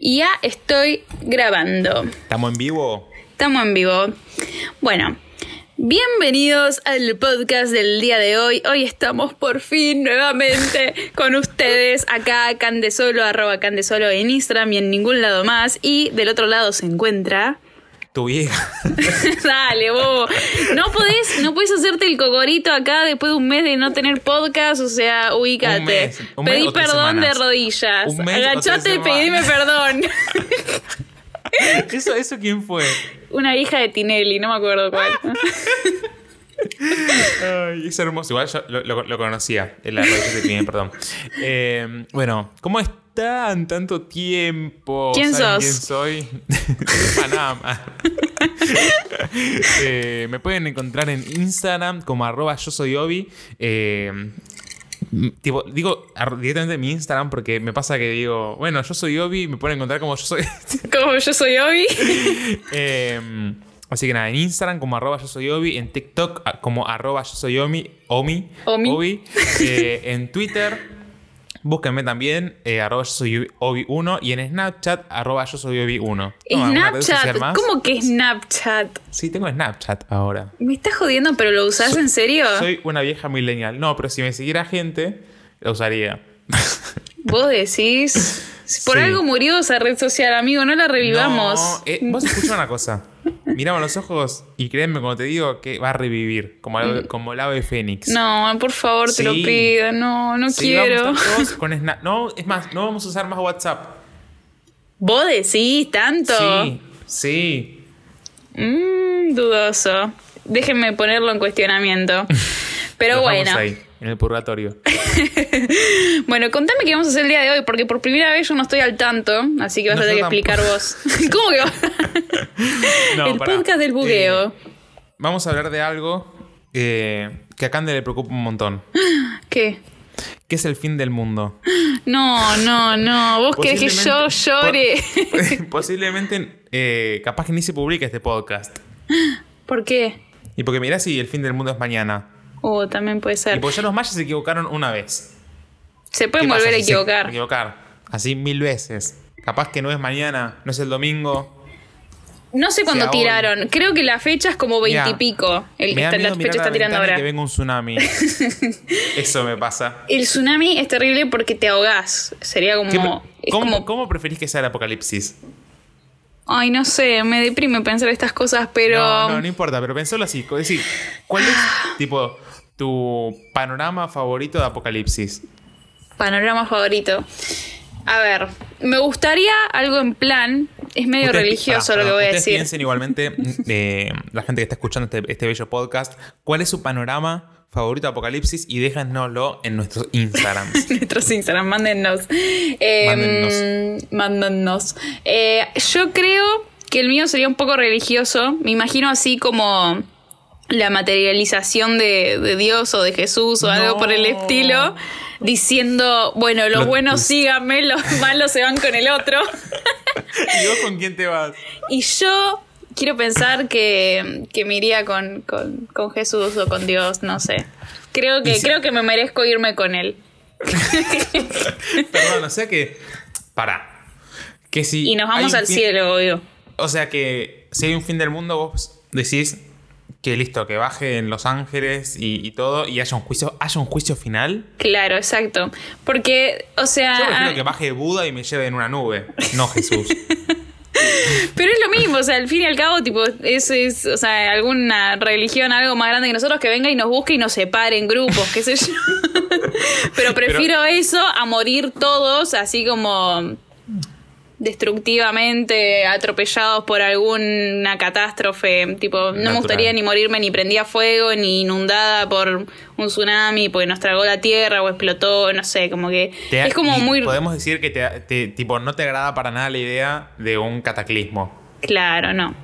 Y ya estoy grabando. ¿Estamos en vivo? Estamos en vivo. Bueno, bienvenidos al podcast del día de hoy. Hoy estamos por fin nuevamente con ustedes acá, Candesolo, arroba Candesolo en Instagram y en ningún lado más. Y del otro lado se encuentra... Tu vieja. Dale, bobo. No podés, no puedes hacerte el cocorito acá después de un mes de no tener podcast, o sea, ubícate. Un mes, un mes Pedí perdón de rodillas. Un mes Agachate y pedime perdón. ¿Eso, ¿Eso quién fue? Una hija de Tinelli, no me acuerdo cuál. Ay, es hermoso. Igual yo lo, lo- lo conocía. Que tiene, perdón. Eh, bueno, ¿cómo están? Tanto tiempo. ¿Quién ¿Saben sos? quién soy? De Panamá. Eh, me pueden encontrar en Instagram como arroba yo soy Obi. Eh, tipo, digo directamente mi Instagram porque me pasa que digo, bueno, yo soy Obi, me pueden encontrar como yo soy. Como yo soy Obi. Eh, así que nada, en Instagram como arroba yo soy Obi, en TikTok como arroba yo soy Omi, Omi, Omi. eh, en Twitter, búsquenme también, eh, arroba yo soy Obi1 y en Snapchat, arroba yo soy Obi1. No, ¿alguna red social Snapchat. ¿Cómo que Snapchat? Sí, tengo Snapchat ahora. ¿Me estás jodiendo, pero lo usás en serio? Soy una vieja millennial. No, pero si me siguiera gente, la usaría. Vos decís. Por Sí. algo murió esa red social, amigo, no la revivamos. No, eh, vos escuchá una cosa. Mirame a los ojos y créeme cuando te digo que va a revivir, como, el- como el ave fénix. No, por favor, te lo Sí. pido. No, no Sí, quiero. vamos a estar todos con Snap. No, es más, no vamos a usar más WhatsApp. ¿Vos decís tanto? Sí, sí. Mmm, dudoso. Déjenme ponerlo en cuestionamiento. Pero bueno. ahí, en el purgatorio. Bueno, contame qué vamos a hacer el día de hoy, porque por primera vez yo no estoy al tanto, así que vas No, a tener que explicar vos. ¿Cómo que vas? No, el pará. podcast del bugueo. Eh, vamos a hablar de algo eh, que a Cande le preocupa un montón. ¿Qué? Que es el fin del mundo. No, no, no. Vos querés que yo llore. po- Posiblemente, eh, capaz que ni se publique este podcast. ¿Por qué? Y porque mirá si el fin del mundo es mañana. Oh, también puede Y ser. porque ya los mayas se equivocaron una vez. Se ¿Qué pueden volver a si se equivocar. equivocar. Así mil veces. Capaz que no es mañana, no es el domingo. No sé cuándo hoy. tiraron. Creo que la fecha es como veintipico. El que está, la fecha está tirando y ahora. que venga un tsunami. Eso me pasa. El tsunami es terrible porque te ahogás. Sería como. ¿Qué- es ¿Cómo, como. cómo preferís que sea el apocalipsis? Ay, no sé, me deprime pensar estas cosas, pero. No, no, no importa, pero pensalo así. Es decir, ¿cuál es, tipo, tu panorama favorito de apocalipsis? Panorama favorito. A ver, me gustaría algo en plan. Es medio Ustedes- religioso pará, lo que voy a decir. piensen igualmente, eh, la gente que está escuchando este, este bello podcast, ¿cuál es su panorama favorito de apocalipsis? Y déjanoslo en nuestros Instagrams. Nuestros Instagram, mándennos. Eh, Mándennos. mándennos. Eh, yo creo que el mío sería un poco religioso. Me imagino así como la materialización de, de Dios o de Jesús o algo por el estilo. Diciendo, bueno, los buenos síganme, los malos se van con el otro. ¿Y vos con quién te vas? Y yo quiero pensar que, que me iría con, con- con Jesús o con Dios, no sé. Creo que, si- creo que me merezco irme con él. Perdón, o sea que. Para. Que si. Y nos vamos al fin- cielo, obvio. O sea que si hay un fin del mundo, vos decís que listo, que bajen los ángeles y, y todo, y haya un juicio, haya un juicio final. Claro, exacto. Porque, o sea. Yo prefiero ah, que baje Buda y me lleve en una nube, no Jesús. Pero es lo mismo, o sea, al fin y al cabo, tipo, es, es, o sea, alguna religión, algo más grande que nosotros, que venga y nos busque y nos separe en grupos, qué sé yo. Pero prefiero eso a morir todos así como destructivamente atropellados por alguna catástrofe. Tipo, no me gustaría ni morirme ni prendida fuego, ni inundada por un tsunami, porque nos tragó la tierra o explotó, no sé, como que Te- es como muy... Podemos decir que te, te- tipo, no te agrada para nada la idea de un cataclismo. Claro, no.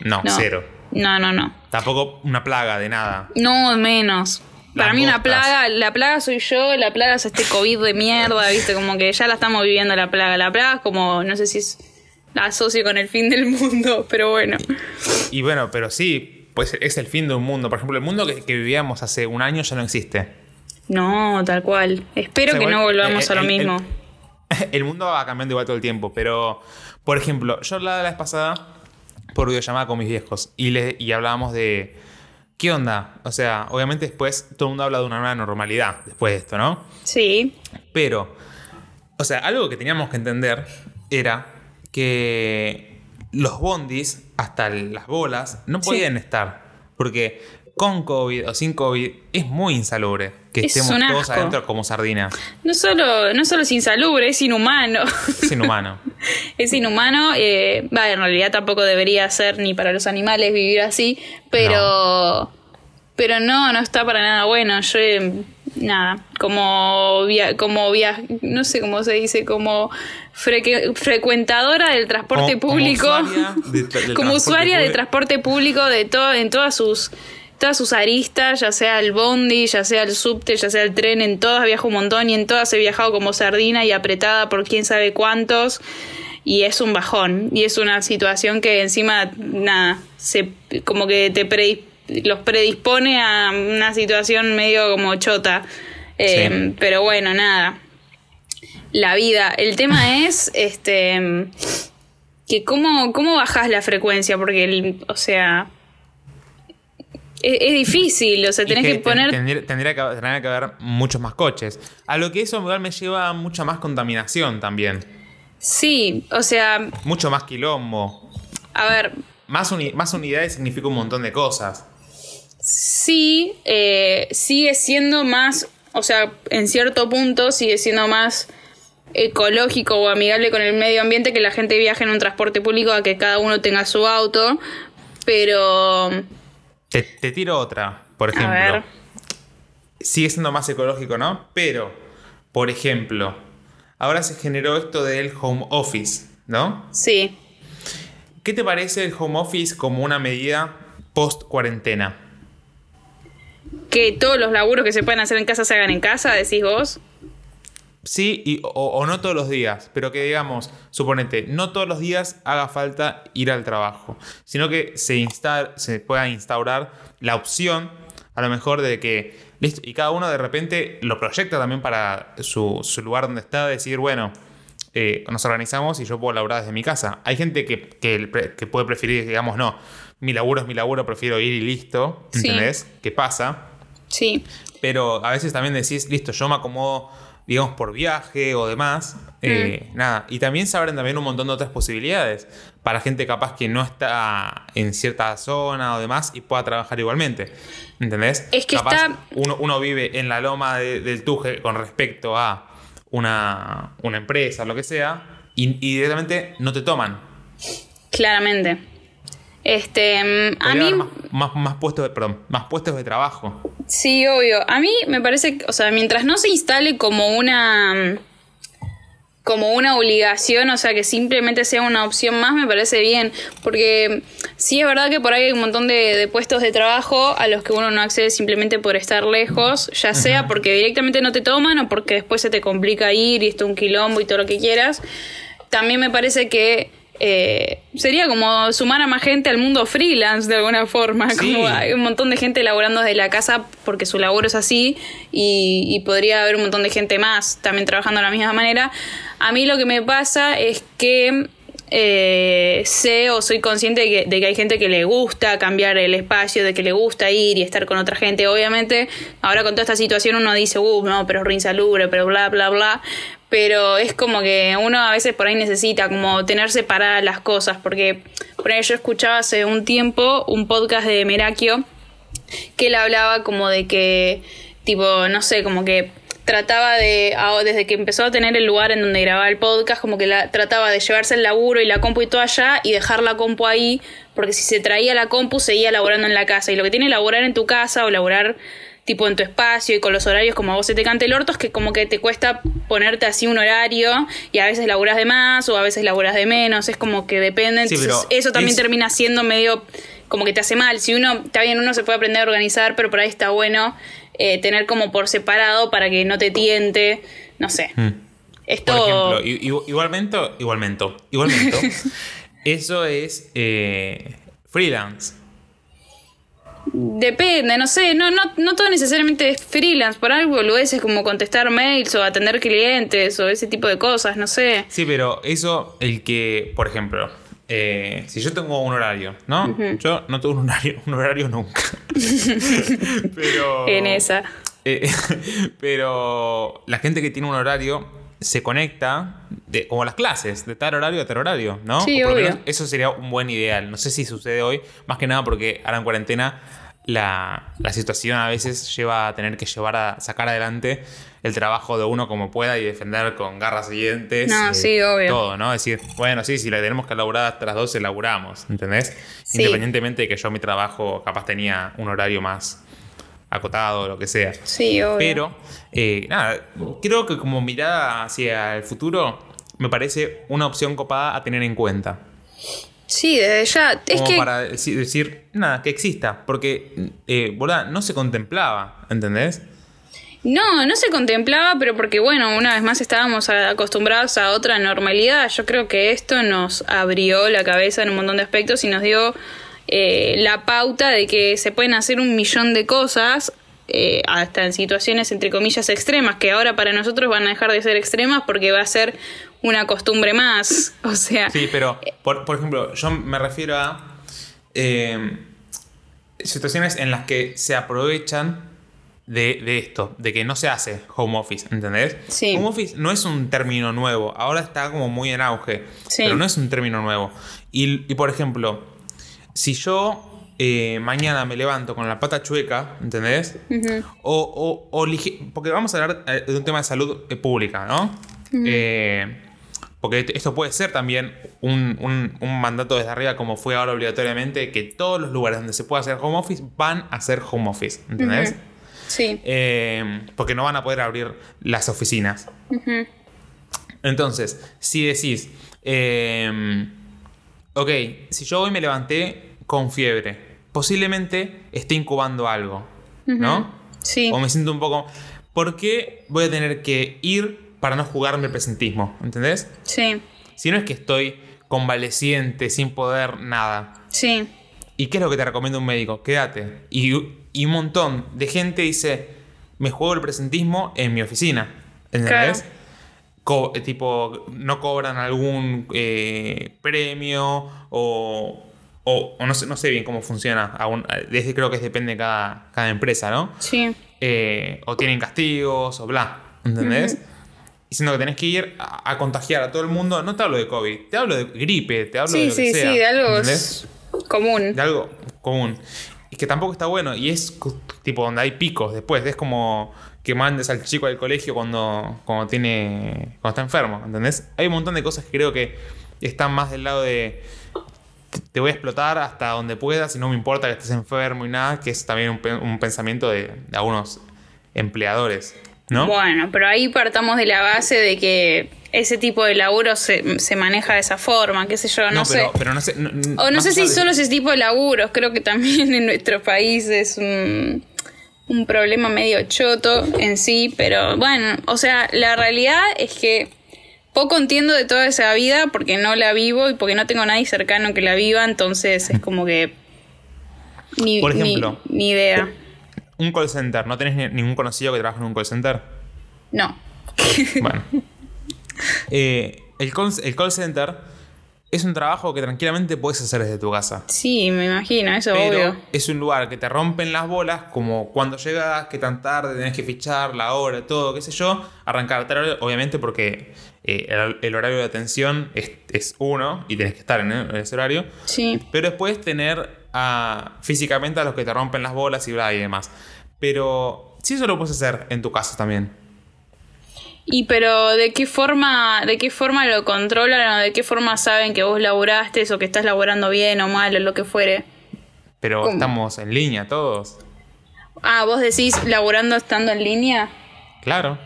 No, no. cero. No, no, no. Tampoco una plaga de nada. No, menos. Para mí una plaga, la plaga soy yo, la plaga es este COVID de mierda, viste, como que ya la estamos viviendo la plaga. La plaga es como, no sé si es, la asocio con el fin del mundo, pero bueno. Y bueno, pero sí, pues es el fin de un mundo. Por ejemplo, el mundo que, que vivíamos hace un año ya no existe. No, tal cual. Espero O sea, que igual, no volvamos eh, a lo el- el- mismo. el mundo va cambiando igual todo el tiempo, pero, por ejemplo, yo hablaba la vez pasada por videollamada con mis viejos y, le, y hablábamos de, ¿qué onda? O sea, obviamente después todo el mundo habla de una nueva normalidad después de esto, ¿no? Sí. Pero, o sea, algo que teníamos que entender era que los bondis, hasta las bolas, no Sí. podían estar. Porque con COVID o sin COVID es muy insalubre que Es estemos todos adentro como sardinas. No solo, no solo es insalubre, es inhumano. Es inhumano. es inhumano. eh, va, en realidad tampoco debería ser ni para los animales vivir así, pero. Pero no, no está para nada bueno. Yo, eh, nada, como, via- como via- no sé cómo se dice, como frecuentadora del transporte Como- como público. usuaria de del como transporte usuaria de público. transporte público de todo, en todas sus todas sus aristas, ya sea el bondi, ya sea el subte, ya sea el tren, en todas viajo un montón y en todas he viajado como sardina y apretada por quién sabe cuántos y es un bajón y es una situación que encima nada, se como que te predis- los predispone a una situación medio como chota. Eh, Sí. pero bueno, nada. La vida. El tema es este que cómo, cómo bajas la frecuencia, porque, el- o sea, es, es difícil, o sea, tenés que, poner... Tendría, tendría que, tendría que haber muchos más coches. A lo que eso igual me lleva a mucha más contaminación también. Sí, o sea, Mucho más quilombo. a ver, Más, uni- más unidades significa un montón de cosas. sí, eh, sigue siendo más, o sea, en cierto punto sigue siendo más ecológico o amigable con el medio ambiente que la gente viaje en un transporte público a que cada uno tenga su auto, pero... Te, te tiro otra, por A ejemplo. ver. Sigue siendo más ecológico, ¿no? Pero, por ejemplo, ahora se generó esto del home office, ¿no? Sí, ¿Qué te parece el home office como una medida post cuarentena? que todos los laburos que se pueden hacer en casa se hagan en casa, decís vos. Sí, y- o, o no todos los días, pero que digamos, suponete, no todos los días haga falta ir al trabajo, sino que se, insta- se pueda instaurar la opción, a lo mejor, de que, listo, y cada uno de repente lo proyecta también para su, su lugar donde está, decir, bueno, eh, nos organizamos y yo puedo laburar desde mi casa. Hay gente que, que, puede preferir, digamos, no, mi laburo es mi laburo, prefiero ir y listo, Sí. ¿entendés? ¿Qué pasa? Sí, Pero a veces también decís, listo, yo me acomodo, digamos, por viaje o demás. eh, nada. Y también se abren también un montón de otras posibilidades para gente capaz que no está en cierta zona o demás y pueda trabajar igualmente. ¿Entendés? Es que Capaz está- Uno, uno vive en la loma de- del Tuje con respecto a una, una empresa lo que sea y, y directamente no te toman. claramente. Este, mm, a mí, más, más, más puestos de, perdón, más puestos de trabajo. sí, obvio. A mí me parece, que, o sea, mientras no se instale como una, mm, como una obligación, o sea, que simplemente sea una opción más, me parece bien. Porque sí es verdad que por ahí hay un montón de, de puestos de trabajo a los que uno no accede simplemente por estar lejos, ya sea porque directamente no te toman o porque después se te complica ir y esto un quilombo y todo lo que quieras. También me parece que eh, sería como sumar a más gente al mundo freelance de alguna forma. Sí. Como hay un montón de gente laborando desde la casa porque su laburo es así y, y podría haber un montón de gente más también trabajando de la misma manera. A mí lo que me pasa es que eh, sé o soy consciente de que, de que hay gente que le gusta cambiar el espacio, de que le gusta ir y estar con otra gente. Obviamente, ahora con toda esta situación uno dice, uh, no, pero es re insalubre, pero bla, bla, bla. Pero es como que uno a veces por ahí necesita como tener separadas las cosas, porque por ahí yo escuchaba hace un tiempo un podcast de Merakio que él hablaba como de que, tipo, no sé, como que trataba de, desde que empezó a tener el lugar en donde grababa el podcast, como que la, trataba de llevarse el laburo y la compu y todo allá y dejar la compu ahí, porque si se traía la compu seguía laborando en la casa. Y lo que tiene laborar en tu casa o laborar tipo en tu espacio y con los horarios como a vos se te cante el orto, es que como que te cuesta ponerte así un horario y a veces laburas de más o a veces laburas de menos, es como que depende. Sí, Entonces eso también es- termina siendo medio como que te hace mal. Si uno, está bien, uno se puede aprender a organizar, pero por ahí está bueno eh, tener como por separado para que no te tiente, no sé. Mm. Esto... Por ejemplo, igualmente, igualmente, igualmente, eso es eh, freelance. Depende, no sé, no, no, no todo necesariamente es freelance, por algo lo es como contestar mails o atender clientes o ese tipo de cosas, no sé. Sí, pero eso, el que, por ejemplo, eh, si yo tengo un horario, ¿no? Yo no tengo un horario, un horario nunca. pero. En esa. eh, pero la gente que tiene un horario se conecta, de, como las clases, de tal horario a tal horario, ¿no? Sí, O por lo obvio. menos eso sería un buen ideal. No sé si sucede hoy, más que nada porque ahora en cuarentena la, la situación a veces lleva a tener que llevar a sacar adelante el trabajo de uno como pueda y defender con garras y dientes. No, sí, obvio. Todo, ¿no? Decir, bueno, sí, si la tenemos que laburar hasta las 12, laburamos, ¿entendés? Sí. Independientemente de que yo mi trabajo capaz tenía un horario más acotado o lo que sea. Sí, obvio. Pero, eh, nada, creo que como mirada hacia el futuro, me parece una opción copada a tener en cuenta. Sí, desde ya. Es Como que. para decir, decir, nada, que exista. Porque, eh, boluda, no se contemplaba, ¿entendés? No, no se contemplaba, pero porque, bueno, una vez más estábamos acostumbrados a otra normalidad. Yo creo que esto nos abrió la cabeza en un montón de aspectos y nos dio eh, la pauta de que se pueden hacer un millón de cosas, eh, hasta en situaciones, entre comillas, extremas, que ahora para nosotros van a dejar de ser extremas porque va a ser una costumbre más. O sea, Sí, pero, por, por ejemplo, yo me refiero a eh, situaciones en las que se aprovechan de, de esto, de que no se hace home office, ¿entendés? Sí. Home office no es un término nuevo, ahora está como muy en auge, Sí. pero no es un término nuevo. Y, y, por ejemplo, si yo eh, mañana me levanto con la pata chueca, ¿entendés? o, o, o lige- porque vamos a hablar eh, de un tema de salud pública, ¿no? Eh, porque t- esto puede ser también un, un- un mandato desde arriba, como fue ahora obligatoriamente, que todos los lugares donde se pueda hacer home office van a hacer home office, ¿entendés? sí. Eh, porque no van a poder abrir las oficinas. Entonces, si decís, eh, ok, si yo hoy me levanté con fiebre, posiblemente esté incubando algo, ¿no? Sí. O me siento un poco... ¿Por qué voy a tener que ir para no jugarme el presentismo? ¿Entendés? Sí. Si no es que estoy convaleciente, sin poder nada. Sí. ¿Y qué es lo que te recomienda un médico? Quédate. Y, y un montón de gente dice, me juego el presentismo en mi oficina. ¿Entendés? Claro. Co- eh, tipo, no cobran algún eh, premio o, o, o no, sé, no sé bien cómo funciona. Aún, eh, desde creo que depende de cada, cada empresa, ¿no? Sí. Eh, o tienen castigos o bla. ¿Entendés? Diciendo que tenés que ir a, a contagiar a todo el mundo. No te hablo de COVID, te hablo de gripe, te hablo de Sí, lo que sí, sea. sí, de algo ¿entendés? común. de algo común. Y que tampoco está bueno. Y es tipo donde hay picos después. Es como que mandes al chico al colegio cuando, cuando tiene. cuando está enfermo. ¿Entendés? Hay un montón de cosas que creo que están más del lado de. "Te- voy a explotar hasta donde puedas y no me importa que estés enfermo y nada, que es también un, pe- un pensamiento de, de algunos empleadores, ¿no? Bueno, pero ahí partamos de la base de que ese tipo de laburo se, se maneja de esa forma, qué sé yo, no, sé. pero, pero no sé. no- o no sé si de- solo ese tipo de laburos, creo que también en nuestro país es un, un problema medio choto en sí, pero bueno, o sea, la realidad es que poco entiendo de toda esa vida porque no la vivo y porque no tengo a nadie cercano que la viva, entonces es como que ni, Por ni- ejemplo. ni idea. Un call center. ¿No tenés ni- ningún conocido que trabaje en un call center? No. Bueno. Eh, el, call, el call center es un trabajo que tranquilamente puedes hacer desde tu casa. Sí, me imagino, eso Pero obvio. es un lugar que te rompen las bolas, como cuando llegas, que tan tarde tenés que fichar, la hora, todo, qué sé yo. Arrancar tarde, obviamente, porque eh, el, el horario de atención es, es uno y tenés que estar en, en ese horario. Sí. Pero después tener a- físicamente a los que te rompen las bolas y bla y demás. Pero sí, eso lo puedes hacer en tu casa también. Y pero de qué forma, de qué forma lo controlan o de qué forma saben que vos laburaste o que estás laburando bien o mal o lo que fuere. Pero ¿Cómo? estamos en línea todos. Ah, vos decís laburando estando en línea. Claro.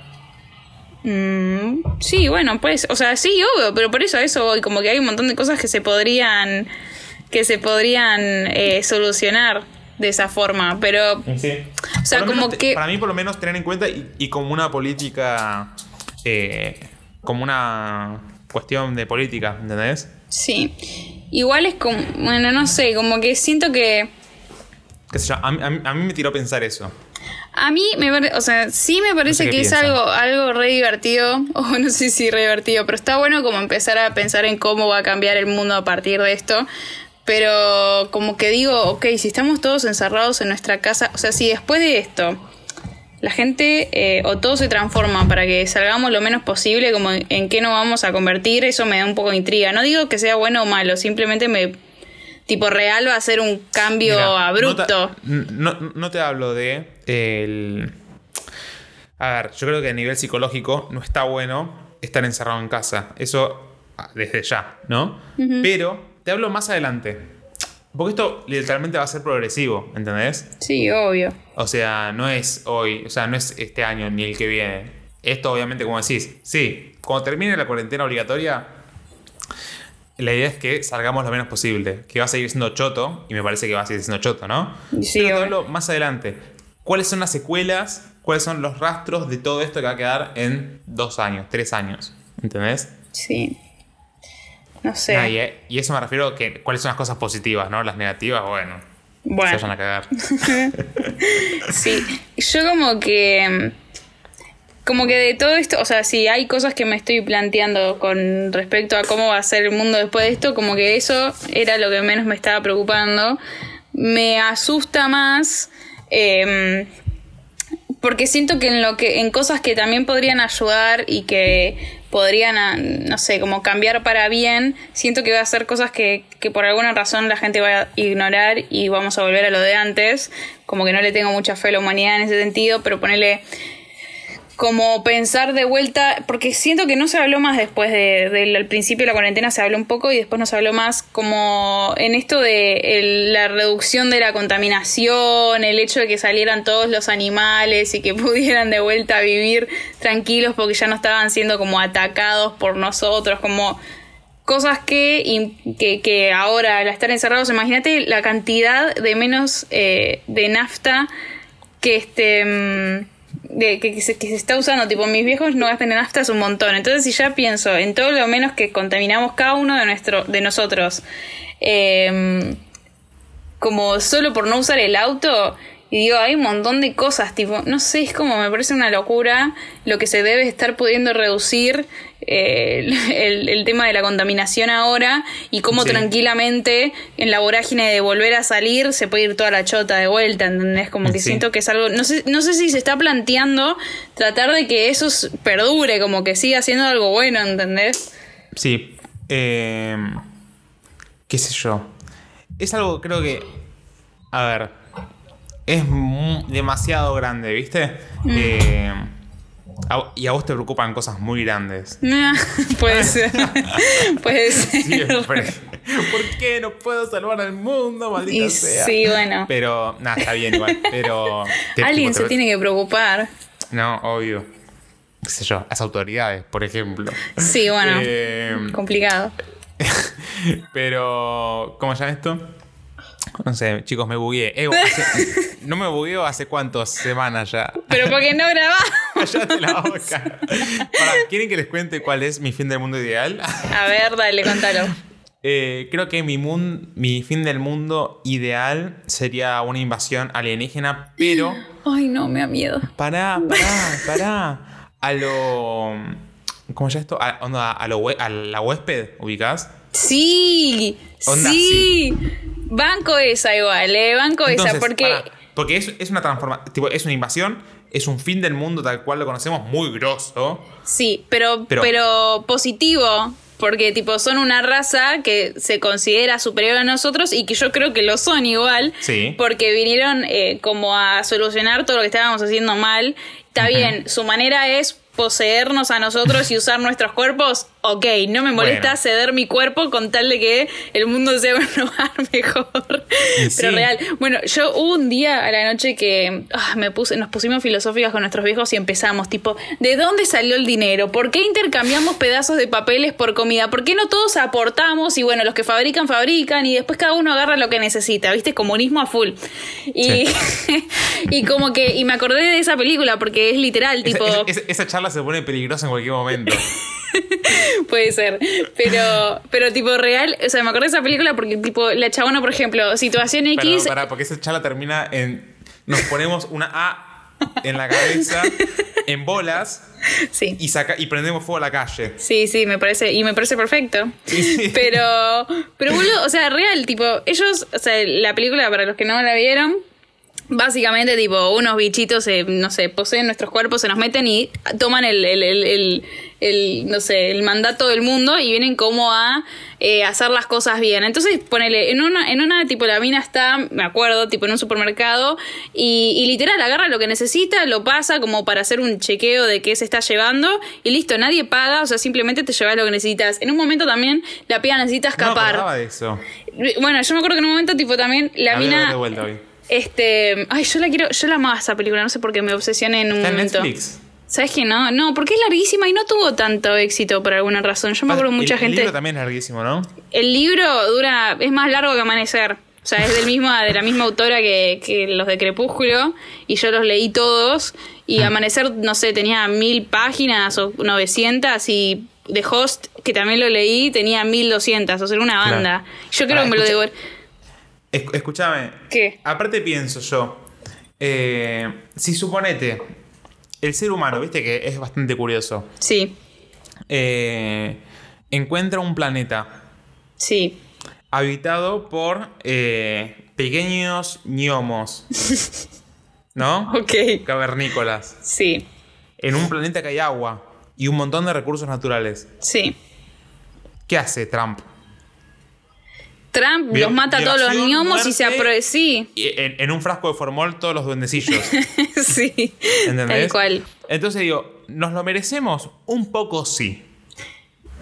Mm, sí, bueno, pues, o sea, sí, obvio, pero por eso eso voy, como que hay un montón de cosas que se podrían, que se podrían eh, solucionar de esa forma, pero Sí. O sea, como menos que- Para mí, por lo menos, tener en cuenta y, y como una política. eh, como una cuestión de política, ¿entendés? sí. Igual es como, bueno, no sé, como que siento que mí- a mí- a mí me tiró a pensar eso. A mí me parece, o sea, sí me parece que es algo, algo re divertido, o no sé si re divertido, pero está bueno como empezar a pensar en cómo va a cambiar el mundo a partir de esto. Pero como que digo, ok, si estamos todos encerrados en nuestra casa, o sea, si después de esto la gente eh, o todo se transforma para que salgamos lo menos posible, como en, en qué nos vamos a convertir, eso me da un poco de intriga. No digo que sea bueno o malo, simplemente me... Tipo, real va a ser un cambio Mira, abrupto. No te, no- no te hablo de el. A ver, yo creo que a nivel psicológico no está bueno estar encerrado en casa. Eso ah, desde ya, ¿no? Pero te hablo más adelante. Porque esto literalmente va a ser progresivo, ¿entendés? Sí, obvio. O sea, no es hoy, o sea, no es este año ni el que viene. Esto obviamente, como decís, sí, cuando termine la cuarentena obligatoria, la idea es que salgamos lo menos posible. Que va a seguir siendo choto, y me parece que va a seguir siendo choto, ¿no? Sí, Pero hablo más adelante. ¿Cuáles son las secuelas? ¿Cuáles son los rastros de todo esto que va a quedar en dos años, tres años? ¿Entendés? Sí. No sé. Y, y eso me refiero a que cuáles son las cosas positivas, ¿no? Las negativas, bueno, se Bueno. vayan a cagar. Sí, yo como que... Como que de todo esto, o sea, si hay cosas que me estoy planteando con respecto a cómo va a ser el mundo después de esto, como que eso era lo que menos me estaba preocupando. Me asusta más em, porque siento que en lo que en cosas que también podrían ayudar y que podrían ah, no sé como cambiar para bien siento que va a ser cosas que, que por alguna razón la gente va a ignorar y vamos a volver a lo de antes como que no le tengo mucha fe a la humanidad en ese sentido pero ponerle como pensar de vuelta, porque siento que no se habló más después de, del al principio de la cuarentena, se habló un poco y después no se habló más como en esto de la reducción de la contaminación, el hecho de que salieran todos los animales y que pudieran de vuelta vivir tranquilos porque ya no estaban siendo como atacados por nosotros, como cosas que, que, que ahora al estar encerrados, imagínate la cantidad de menos eh, de nafta que este mm, de, que, que se, que se está usando, tipo mis viejos no gastan en nafta es un montón. Entonces si ya pienso en todo lo menos que contaminamos cada uno de nuestro, de nosotros, eh, como solo por no usar el auto, y digo, hay un montón de cosas, tipo, no sé, es como me parece una locura lo que se debe estar pudiendo reducir eh, el, el- tema de la contaminación ahora y cómo Sí. tranquilamente en la vorágine de volver a salir se puede ir toda la chota de vuelta, ¿entendés? Como que Sí. siento que es algo, no sé, no sé si se está planteando tratar de que eso perdure, como que siga siendo algo bueno, ¿entendés? Sí. eh, ¿Qué sé yo? Es algo, creo que. A ver. Es demasiado grande, ¿viste? Eh, a- y a vos te preocupan cosas muy grandes. Ah, puede ser. puede ser. Siempre. ¿Por qué no puedo salvar al mundo, maldita Y sea? sí, bueno. Pero, nada, está bien igual. Pero. te- Alguien tipo, se tiene que preocupar. No, obvio. ¿Qué sé yo? Las autoridades, por ejemplo. Sí, bueno. Eh, Complicado. Pero, ¿cómo se llama esto? No sé, chicos, me bugueé. Eh, hace- no me bugueo hace cuántas semanas ya. Pero porque no grababa. Cállate la boca. Pará, ¿Quieren que les cuente cuál es mi fin del mundo ideal? A ver, dale, contalo. Eh, creo que mi, mun- mi fin del mundo ideal sería una invasión alienígena, pero Ay, no, me da miedo. pará, pará, pará. A lo. ¿Cómo se llama esto? A, onda, a, lo, a la huésped, ¿ubicás? Sí, Onda, sí. Banco esa igual, eh. Banco esa, porque. porque es, es una transformación, tipo, es una invasión, es un fin del mundo tal cual lo conocemos, muy grosso. Sí, pero, pero, Pero- positivo. Porque, tipo, son una raza que se considera superior a nosotros y que yo creo que lo son igual. Sí. Porque vinieron eh, como a solucionar todo lo que estábamos haciendo mal. Está bien, su manera es poseernos a nosotros y usar nuestros cuerpos. Ok, no me molesta Bueno. ceder mi cuerpo con tal de que el mundo sea un lugar mejor. Sí. Pero real. Bueno, yo hubo un día a la noche que ah, me puse, nos pusimos filosóficas con nuestros viejos y empezamos, tipo, ¿de dónde salió el dinero? ¿Por qué intercambiamos pedazos de papeles por comida? ¿Por qué no todos aportamos? Y bueno, los que fabrican, fabrican y después cada uno agarra lo que necesita, ¿viste? Comunismo a full. Y, y como que, y me acordé de esa película porque es literal, tipo... esa- esa- esa charla se pone peligrosa en cualquier momento. Puede ser. Pero, pero tipo real, o sea, me acordé de esa película porque tipo la chabona, por ejemplo, situación Pero, X. pará, porque esa charla termina en. Nos ponemos una A en la cabeza, en bolas, Sí. y, saca, y prendemos fuego a la calle. Sí, sí, me parece, y me parece perfecto. Sí, sí. Pero, pero boludo, o sea, real, tipo, ellos, o sea, la película, para los que no la vieron, básicamente, tipo, unos bichitos, eh, no sé, poseen nuestros cuerpos, se nos meten y toman el, el, el, el- no sé, el mandato del mundo y vienen como a eh, hacer las cosas bien. Entonces, ponele, en una, en una, tipo, la mina está, me acuerdo, tipo, en un supermercado y, y literal agarra lo que necesita, lo pasa como para hacer un chequeo de qué se está llevando y listo, nadie paga, o sea, simplemente te llevas lo que necesitas. En un momento también la piba necesita No escapar. acordaba de eso. Bueno, yo me acuerdo que en un momento, tipo, también la La mina. de vuelta hoy. Este. Ay, yo la quiero. Yo la amaba esa película, no sé por qué me obsesioné en un Está en momento. Netflix. ¿Sabes qué no? No, porque es larguísima y no tuvo tanto éxito por alguna razón. Yo me acuerdo El- mucha el gente. libro también es larguísimo, ¿no? El libro dura. es más largo que Amanecer. O sea, es del mismo, de la misma autora que, que los de Crepúsculo. Y yo los leí todos. Y Ah. Amanecer, no sé, tenía mil páginas o 900. Y The Host, que también lo leí, tenía 1200. O sea, era una Claro. banda. Yo creo que me lo devoré. Es- escúchame. ¿Qué? Aparte pienso yo, eh, si suponete, el ser humano, viste que es bastante curioso, Sí, eh, encuentra un planeta sí. habitado por eh, pequeños gnomos, ¿no? Ok. Cavernícolas, Sí, en un planeta que hay agua y un montón de recursos naturales. sí. ¿Qué hace Trump? Trump los mata a todos los gnomos y se aprueba. Sí, En, en un frasco de formol todos los duendecillos. sí. ¿Entendés? Tal cual. Entonces digo, ¿nos lo merecemos? Un poco sí.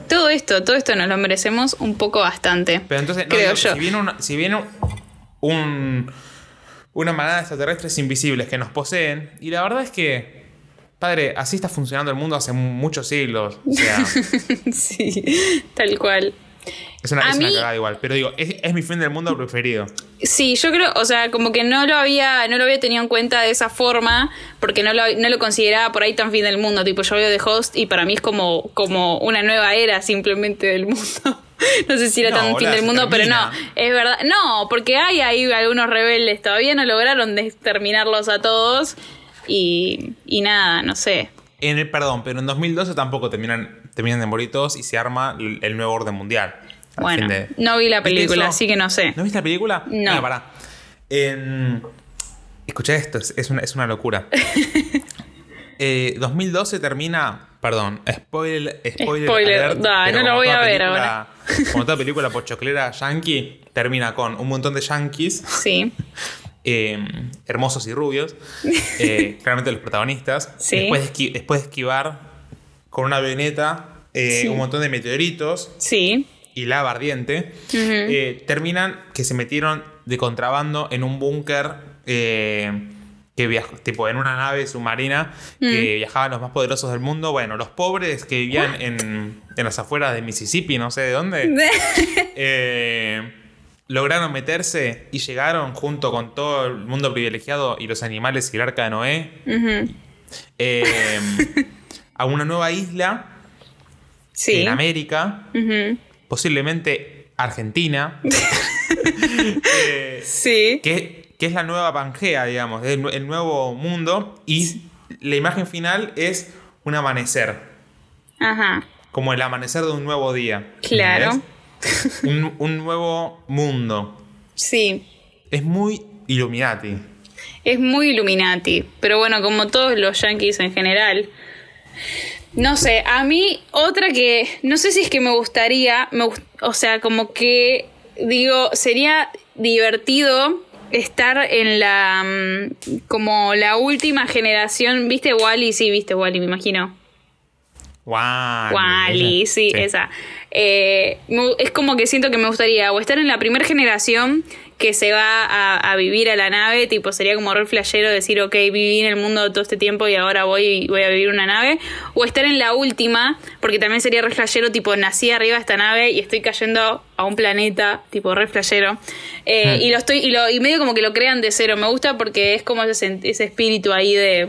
Todo esto, todo esto nos lo merecemos un poco bastante. Pero entonces, creo yo. si viene, una, si viene un, una manada de extraterrestres invisibles que nos poseen, y la verdad es que, padre, así está funcionando el mundo hace muchos siglos. O sea, sí, tal cual. Es una, A es una mí- cagada igual. Pero digo, es, es mi fin del mundo preferido. Sí, yo creo, o sea, como que no lo había, no lo había tenido en cuenta de esa forma, porque no lo, no lo consideraba por ahí tan fin del mundo. Tipo, yo veo The Host y para mí es como, como una nueva era simplemente del mundo. no sé si era No, tan fin del mundo, pero no, es verdad. No, porque hay ahí algunos rebeldes, todavía no lograron exterminarlos a todos. Y, y nada, no sé. En el, perdón, pero en 2012 tampoco terminan, terminan de morir todos y se arma el, nuevo orden mundial. Al Bueno, de- no vi la ¿Viste película, así que no sé. ¿No viste la película? No. Pará. En- Escuché esto, es, una, es una locura. Eh, 2012 termina. Perdón, spoiler. Spoiler. Spoiler, alert, da, pero no lo voy a ver película- Como toda película pochoclera yankee, termina con un montón de yankees, Sí, eh, hermosos y rubios, eh, claramente los protagonistas. Sí. Después, de después de esquivar con una avioneta eh, Sí. un montón de meteoritos sí. y lava ardiente, eh, terminan que se metieron de contrabando en un búnker eh, que viajó, tipo en una nave submarina que viajaban los más poderosos del mundo. Bueno, los pobres que vivían en, en las afueras de Mississippi, no sé de dónde, eh, lograron meterse y llegaron junto con todo el mundo privilegiado y los animales y el arca de Noé eh, a una nueva isla Sí. en América posiblemente Argentina, eh, Sí. que, que es la nueva Pangea, digamos, el, nue- el nuevo mundo, y la imagen final es un amanecer, Ajá. como el amanecer de un nuevo día. Claro. un nuevo mundo. Sí. Es muy Illuminati. Es muy Illuminati. Pero bueno, como todos los yankees en general. No sé, a mí otra que no sé si es que me gustaría, me o sea, como que digo, sería divertido estar en la mm, como la última generación, ¿viste Wally? Sí, viste Wally, me imagino. Wally. Wally, sí, esa. Eh, es como que siento que me gustaría o estar en la primera generación que se va a, a vivir a la nave, tipo sería como re flashero decir, ok, viví en el mundo todo este tiempo y ahora voy, voy a vivir una nave, o estar en la última, porque también sería re flashero, tipo nací arriba de esta nave y estoy cayendo a un planeta, tipo re flashero, Eh, Hmm. y lo estoy, y, lo, y medio como que lo crean de cero, me gusta porque es como ese, ese espíritu ahí de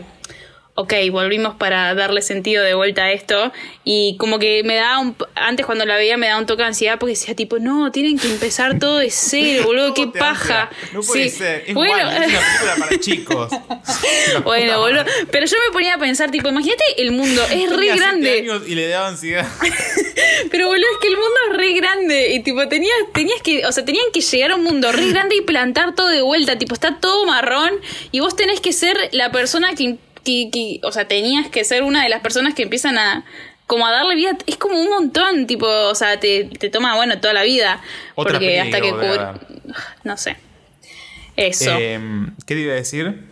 ok, volvimos para darle sentido de vuelta a esto. Y como que me daba un. Antes cuando la veía me daba un toque de ansiedad porque decía, tipo, no, tienen que empezar todo de cero, boludo, qué ¿Cómo te paja. No puede Sí. ser. Es Bueno, es una película para chicos. Bueno, boludo. Pero yo me ponía a pensar, tipo, imagínate el mundo, es re grande. años y le daba ansiedad. Pero boludo, es que el mundo es re grande. Y tipo, tenías, tenías que, o sea, tenían que llegar a un mundo re grande y plantar todo de vuelta. Tipo, está todo marrón. Y vos tenés que ser la persona que, que, que- o sea, tenías que ser una de las personas que empiezan a como a darle vida. Es como un montón, tipo, o sea, te, te toma, bueno, toda la vida. Otra porque hasta que No sé. Eso. Eh, ¿Qué te iba a decir?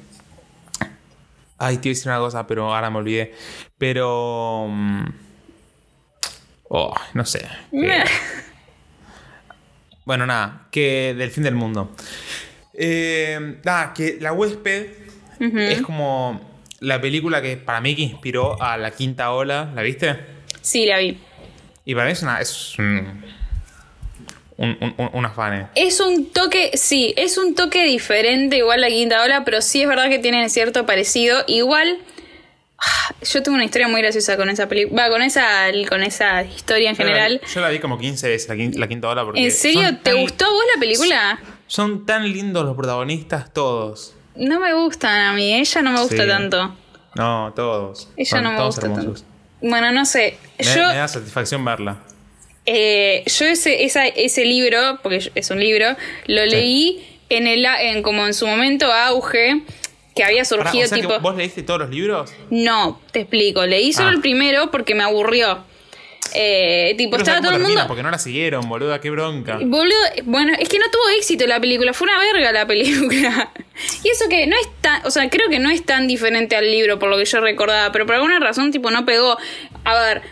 Ay, te iba a decir una cosa, pero ahora me olvidé. Pero. mm, Oh, no sé. Que- Bueno, nada, que del fin del mundo. Eh, nada, que La huésped es como la película que para mí que inspiró a la quinta ola. ¿La viste? Sí, la vi. Y para mí es una. Es un. Un, un, un- un afane. Es un toque, sí, es un toque diferente, igual la quinta ola, pero sí es verdad que tienen cierto parecido. Igual, ah, yo tengo una historia muy graciosa con esa película, va, con esa, con esa historia en Yo la vi- general. Yo la vi como 15 veces, la quinta, la quinta ola. Porque ¿En serio? ¿Te tan- gustó a vos la película? Son tan lindos los protagonistas todos. No me gustan a mí, ella no me gusta Sí. tanto. No, todos. Ella Son no me todos gusta hermosos. tanto. Bueno, no sé. Me, yo, me da satisfacción verla. eh, yo ese, esa- ese libro, porque es un libro, lo leí en el en como en su momento auge, que había Pará, surgido o sea que tipo. ¿Vos leíste todos los libros? No, te explico. Leí solo Ah. el primero porque me aburrió. Eh, tipo, Pero estaba ¿sabes todo el mundo. Porque no la siguieron, boluda, qué bronca. Boludo, bueno, es que no tuvo éxito la película, fue una verga la película. Y eso que no es tan, o sea, creo que no es tan diferente al libro por lo que yo recordaba, pero por alguna razón tipo no pegó. A ver,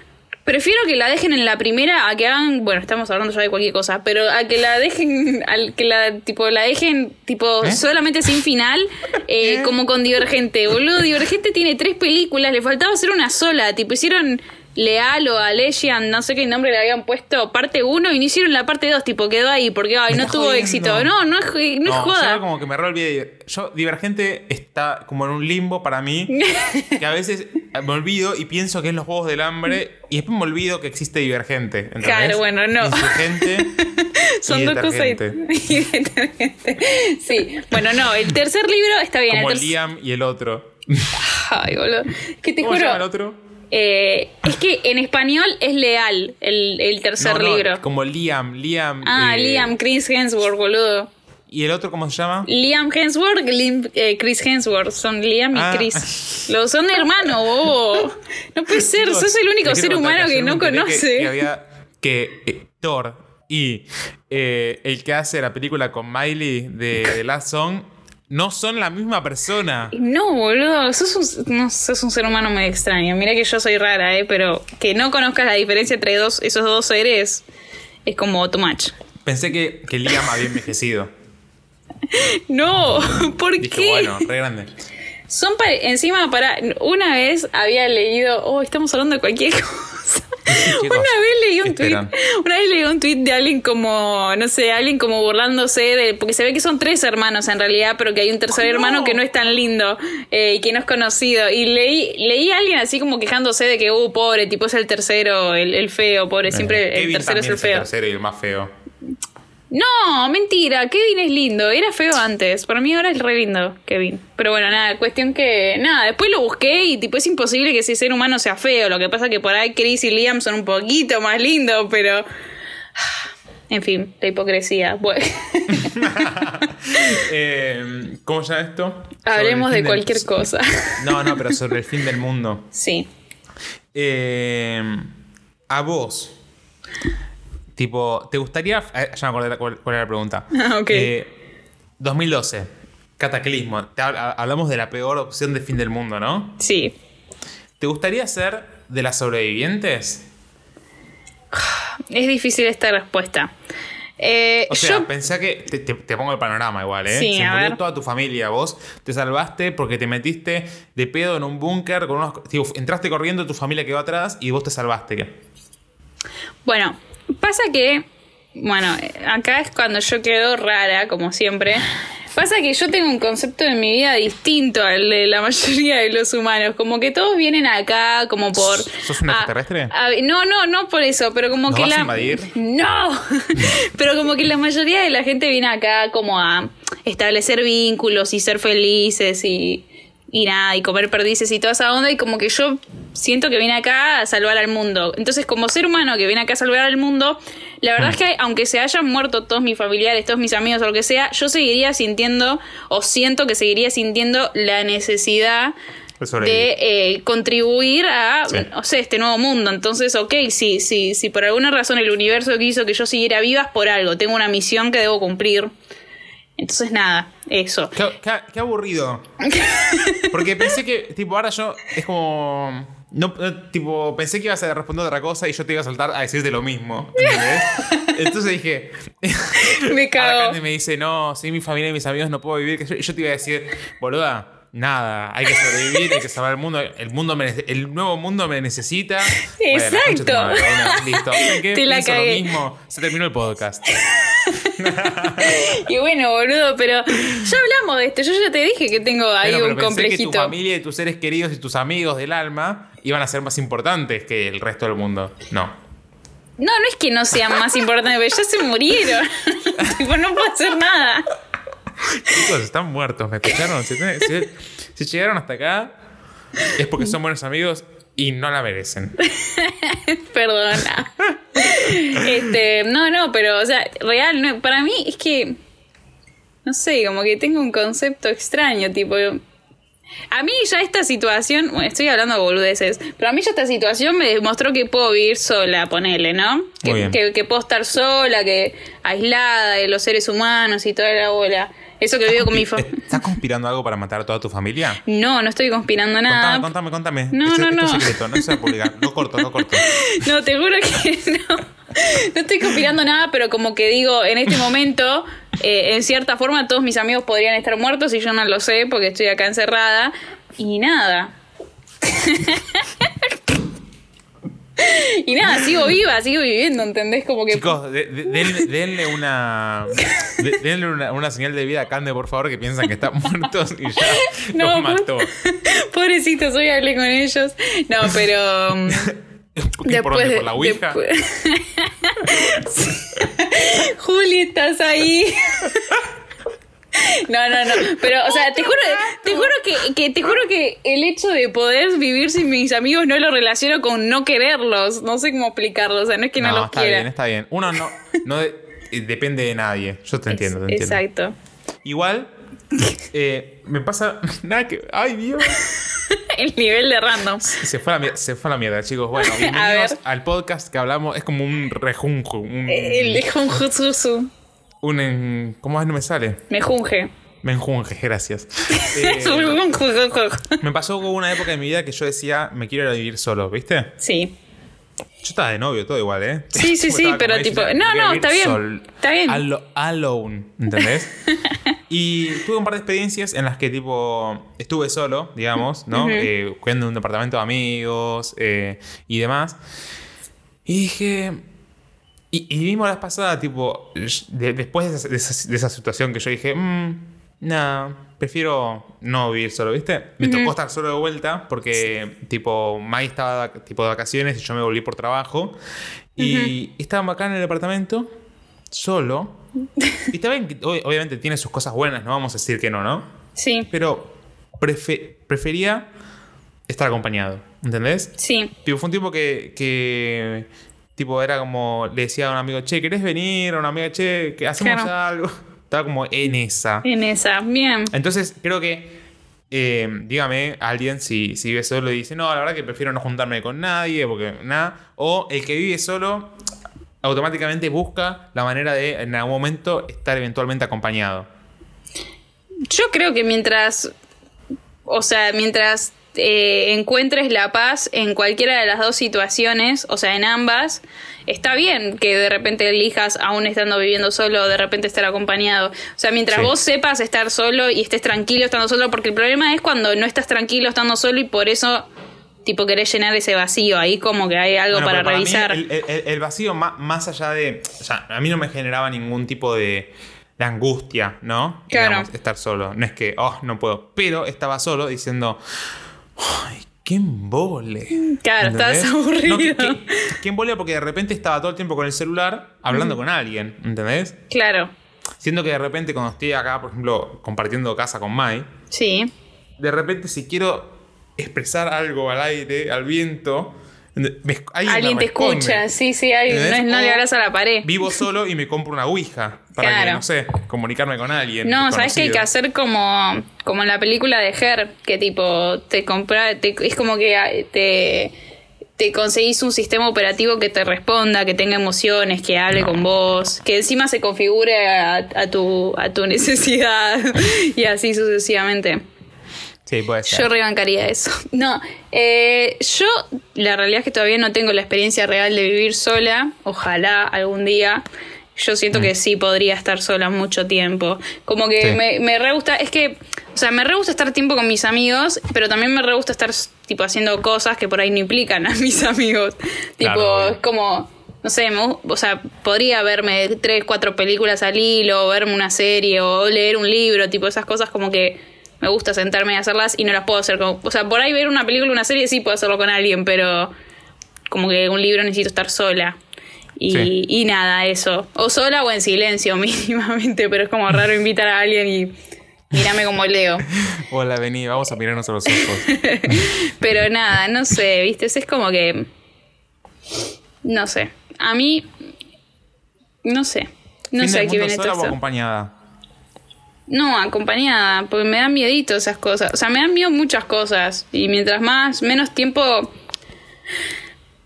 prefiero que la dejen en la primera a que hagan, bueno, estamos hablando ya de cualquier cosa, pero a que la dejen, al que la tipo la dejen tipo ¿Eh? solamente sin final, eh, ¿Eh? como con Divergente. Boludo, Divergente tiene tres películas, le faltaba hacer una sola, tipo hicieron Leal o Alegian, no sé qué nombre le habían puesto, parte 1 y no hicieron la parte 2, tipo quedó ahí porque ay, no tuvo jodiendo. éxito. No, no es, no es No, joda. yo como que me re olvidé. Yo, Divergente está como en un limbo para mí. que a veces me olvido y pienso que es los Juegos del Hambre. Y después me olvido que existe Divergente. ¿entendés? Claro, bueno, no. Insurgente. Son y dos cosas y. Sí, bueno, no, el tercer libro está bien. Como el Liam y el otro. Ay, boludo. Que te ¿Cómo se llama el juro. otro? Eh, es que en español es leal el, el tercer No, no, libro. Como Liam, Liam. Ah, eh, Liam, Chris Hemsworth, boludo. ¿Y el otro cómo se llama? Liam Hemsworth, Lim- eh, Chris Hemsworth. Son Liam y Ah. Chris. Los son hermanos, bobo. No puede ser, sos el único ser humano que no conoce. Que, que había que Thor y el que hace la película con Miley de, de Last Song no son la misma persona. No, boludo, sos un, no, sos un ser humano muy extraño. Mira que yo soy rara, ¿eh? Pero que no conozcas la diferencia entre dos, esos dos seres es como too much. Pensé que, que Liam había envejecido. No, ¿por Dije, qué? bueno, re grande. Son pare- encima para una vez había leído, oh, estamos hablando de cualquier cosa. una vez leí un ¿qué tweet, una vez leí un tweet de alguien como, no sé, alguien como burlándose de, porque se ve que son tres hermanos en realidad, pero que hay un tercer No. hermano que no es tan lindo eh, y que no es conocido. Y leí, leí a alguien así como quejándose de que, uh, pobre, tipo es el tercero, el, el feo, pobre, siempre Eh, el Kevin tercero es el feo. tercero y el más feo. No, mentira, Kevin es lindo, era feo antes, para mí ahora es re lindo Kevin. Pero bueno, nada, cuestión que, nada, después lo busqué y tipo es imposible que ese ser humano sea feo, lo que pasa que por ahí Chris y Liam son un poquito más lindos, pero... En fin, la hipocresía. Bueno, Eh, ¿Cómo se llama esto? hablemos de del- cualquier cosa. No, no, pero sobre el fin del mundo. Sí. Eh, a vos. Tipo, ¿te gustaría. eh, ya me acordé cuál, cuál era la pregunta. Ah, ok. Eh, 2012. Cataclismo. Te hab- hablamos de la peor opción de fin del mundo, ¿no? Sí. ¿Te gustaría ser de las sobrevivientes? Es difícil esta respuesta. Eh, O sea, yo pensá que. Te, te- te pongo el panorama igual, ¿eh? Sí, Se murió ver. toda tu familia. Vos te salvaste porque te metiste de pedo en un búnker con unos. tipo, entraste corriendo, tu familia quedó atrás y vos te salvaste. Bueno, pasa que, bueno, acá es cuando yo quedo rara, como siempre, Pasa que yo tengo un concepto de mi vida distinto al de la mayoría de los humanos. Como que todos vienen acá como por. ¿Sos un a- extraterrestre? a- no, no, no por eso, pero como ¿Nos que vas la. a invadir? No. pero como que la mayoría de la gente viene acá como a establecer vínculos y ser felices y. Y nada, y comer perdices y toda esa onda, y como que yo siento que vine acá a salvar al mundo. Entonces, como ser humano que viene acá a salvar al mundo, la verdad es que aunque se hayan muerto todos mis familiares, todos mis amigos o lo que sea, yo seguiría sintiendo, o siento que seguiría sintiendo la necesidad De eh, contribuir a, Sí. este nuevo mundo. Entonces, ok, si, si, si por alguna razón el universo quiso que yo siguiera viva es por algo, tengo una misión que debo cumplir. Entonces, nada, eso. Qué, qué- qué aburrido. Porque pensé que, tipo, ahora yo es como. No, no, tipo, pensé que ibas a responder otra cosa y yo te iba a saltar a decirte lo mismo. ¿entendés? Entonces dije. Me cago. Candy me dice, no, sin mi familia y mis amigos no puedo vivir. yo- Y yo te iba a decir, boluda. Nada, hay que sobrevivir, hay que salvar el mundo. El mundo me el nuevo mundo me necesita. Bueno, la Exacto. madre, bueno, listo. ¿Saben qué? Te la Pienso lo mismo. Se terminó el podcast. Y bueno, boludo, pero ya hablamos de esto. Yo ya te dije que tengo ahí Bueno, pero un pensé que tu complejito. familia y tus seres queridos y tus amigos del alma iban a ser más importantes que el resto del mundo. No. No, no es que no sean más importantes, pero ya se murieron. tipo, no puedo hacer nada. Chicos, están muertos, ¿me escucharon? Si, si- si llegaron hasta acá, es porque son buenos amigos y no la merecen. Perdona. Este, no, no, pero, o sea, real, no, para mí es que. No sé, como que tengo un concepto extraño, tipo. A mí ya esta situación, bueno, estoy hablando de boludeces, pero a mí ya esta situación me demostró que puedo vivir sola, ponele, ¿no? Que, que, que puedo estar sola, que aislada de los seres humanos y toda la bola. Eso que vivo con mi familia. ¿Estás conspirando algo para matar a toda tu familia? No, no estoy conspirando nada. Contame, contame, contame. No, no, no. secreto, no se va a publicar. Lo corto, lo corto. No, te juro que no. No estoy conspirando nada, pero como que digo, en este momento, eh, en cierta forma, todos mis amigos podrían estar muertos y yo no lo sé porque estoy acá encerrada. Y nada. y nada, sigo viva, sigo viviendo, ¿entendés? Como que. Chicos, de- de- denle, denle una, de- denle una, una señal de vida a Cande, por favor, que piensan que están muertos y ya No, los mató. Pobrecitos, hoy hablé con ellos. No, pero. ¿Y por dónde? de- ¿Por la Ouija? después- Juli, estás ahí. No, no, no. Pero, o sea, te juro, te juro que, que te juro que el hecho de poder vivir sin mis amigos no lo relaciono con no quererlos. No sé cómo explicarlo. O sea, no es que no, los está quiera. bien, está bien. Uno no, no de- depende de nadie. Yo te entiendo, te entiendo. Exacto. Igual, eh, me pasa nada que. ¡Ay, Dios! El nivel de random. Se fue a la, se fue a la mierda, chicos. Bueno, bienvenidos al podcast que hablamos. Es como un rejunjo. Un, El de Junjutsu. Un en- ¿Cómo es? No me sale. Me junge. Me enjunje, gracias. Eh, me pasó una época de mi vida que yo decía, me quiero ir a vivir solo, ¿viste? Sí. Yo estaba de novio, todo igual, ¿eh? Sí, sí, sí, pero ella, tipo, no, no, está bien, sol- está bien. alo- alone, ¿entendés? y tuve un par de experiencias en las que, tipo, estuve solo, digamos, ¿no? Ujú. Eh, cuidando de un departamento de amigos eh, y demás. Y dije. Y, y vimos la pasada, tipo, de- después de esa, de esa- de esa situación que yo dije, mmm, no, prefiero no vivir solo, ¿viste? Me tocó estar solo de vuelta porque, tipo, Mai estaba tipo de vacaciones y yo me volví por trabajo. Y estábamos acá en el departamento, solo. Y está bien obviamente tiene sus cosas buenas, no vamos a decir que no, ¿no? Sí, Pero prefe- prefería estar acompañado, ¿entendés? sí. Tipo, fue un tipo que, que, tipo, era como, le decía a un amigo, che, ¿querés venir? A una amiga, che, que hacemos Claro. algo. Estaba como en esa. En esa. Bien. Entonces, creo que, eh, dígame, alguien si, si vive solo y dice, no, la verdad que prefiero no juntarme con nadie, porque nada. O el que vive solo automáticamente busca la manera de, en algún momento, estar eventualmente acompañado. Yo creo que mientras. O sea, mientras eh, encuentres la paz en cualquiera de las dos situaciones, o sea, en ambas, está bien que de repente elijas, aún estando viviendo solo, de repente estar acompañado. O sea, mientras Sí. vos sepas estar solo y estés tranquilo estando solo, porque el problema es cuando no estás tranquilo estando solo y por eso, tipo, querés llenar ese vacío. Ahí como que hay algo Bueno, para, revisar. el, el- el vacío, ma- más allá de. O sea, a mí no me generaba ningún tipo de, angustia, ¿no? Claro. Digamos, estar solo. No es que, oh, no puedo. Pero estaba solo diciendo, ay, qué embole. Claro, estabas aburrido. No, qué, qué- qué embole porque de repente estaba todo el tiempo con el celular hablando con alguien, ¿entendés? Claro, Siendo que de repente cuando estoy acá, por ejemplo, compartiendo casa con Mai, sí. de repente si quiero expresar algo al aire, al viento, alguien, te escucha, sí, sí. No, le hablas a la pared. Vivo solo y me compro una ouija para que, no sé, comunicarme con alguien. No, ¿sabes qué hay que hacer como, como en la película de Her? Que tipo, te compra, te- es como que ah, te, te conseguís un sistema operativo que te responda, que tenga emociones, que hable con vos, que encima se configure a, a tu, a tu necesidad y así sucesivamente. Sí, puede ser. Yo rebancaría eso. No, eh, yo la realidad es que todavía no tengo la experiencia real de vivir sola. Ojalá algún día. Yo siento que sí podría estar sola mucho tiempo. Como que Sí. me, me re gusta, es que, o sea, me re gusta estar tiempo con mis amigos, pero también me re gusta estar tipo haciendo cosas que por ahí no implican a mis amigos. tipo, Claro, es como, no sé, me o sea, podría verme tres, cuatro películas al hilo, o verme una serie, o leer un libro, tipo esas cosas como que me gusta sentarme y hacerlas y no las puedo hacer como, o sea, por ahí ver una película, una serie sí puedo hacerlo con alguien, pero como que un libro necesito estar sola. Y, Sí. y nada, eso. O sola o en silencio mínimamente, pero es como raro invitar a alguien y mírame como leo. Hola, vení, vamos a mirarnos a los ojos. Pero nada, no sé, viste, es como que... No sé. A mí... No sé. No Fin sé qué viene sola o acompañada? No, acompañada, porque me da miedito esas cosas. O sea, me dan miedo muchas cosas. Y mientras más, menos tiempo.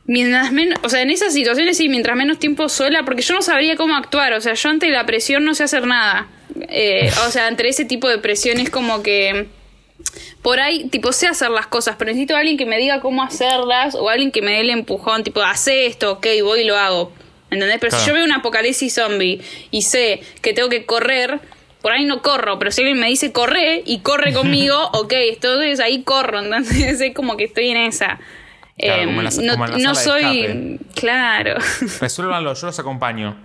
Mientras menos. O sea, en esas situaciones sí, mientras menos tiempo sola, porque yo no sabría cómo actuar. O sea, yo ante la presión no sé hacer nada. Eh, o sea, ante ese tipo de presión es como que. Por ahí, tipo, sé hacer las cosas, pero necesito a alguien que me diga cómo hacerlas o alguien que me dé el empujón, tipo, hace esto, ok, voy y lo hago. ¿Entendés? Pero si yo veo un apocalipsis zombie y sé que tengo que correr, por ahí no corro, pero si alguien me dice corre y corre conmigo, ok, entonces ahí corro, entonces es como que estoy en esa. Claro, Em, como en la- no como en la no sala de soy. escape. Claro. Resuélvanlo, yo los acompaño.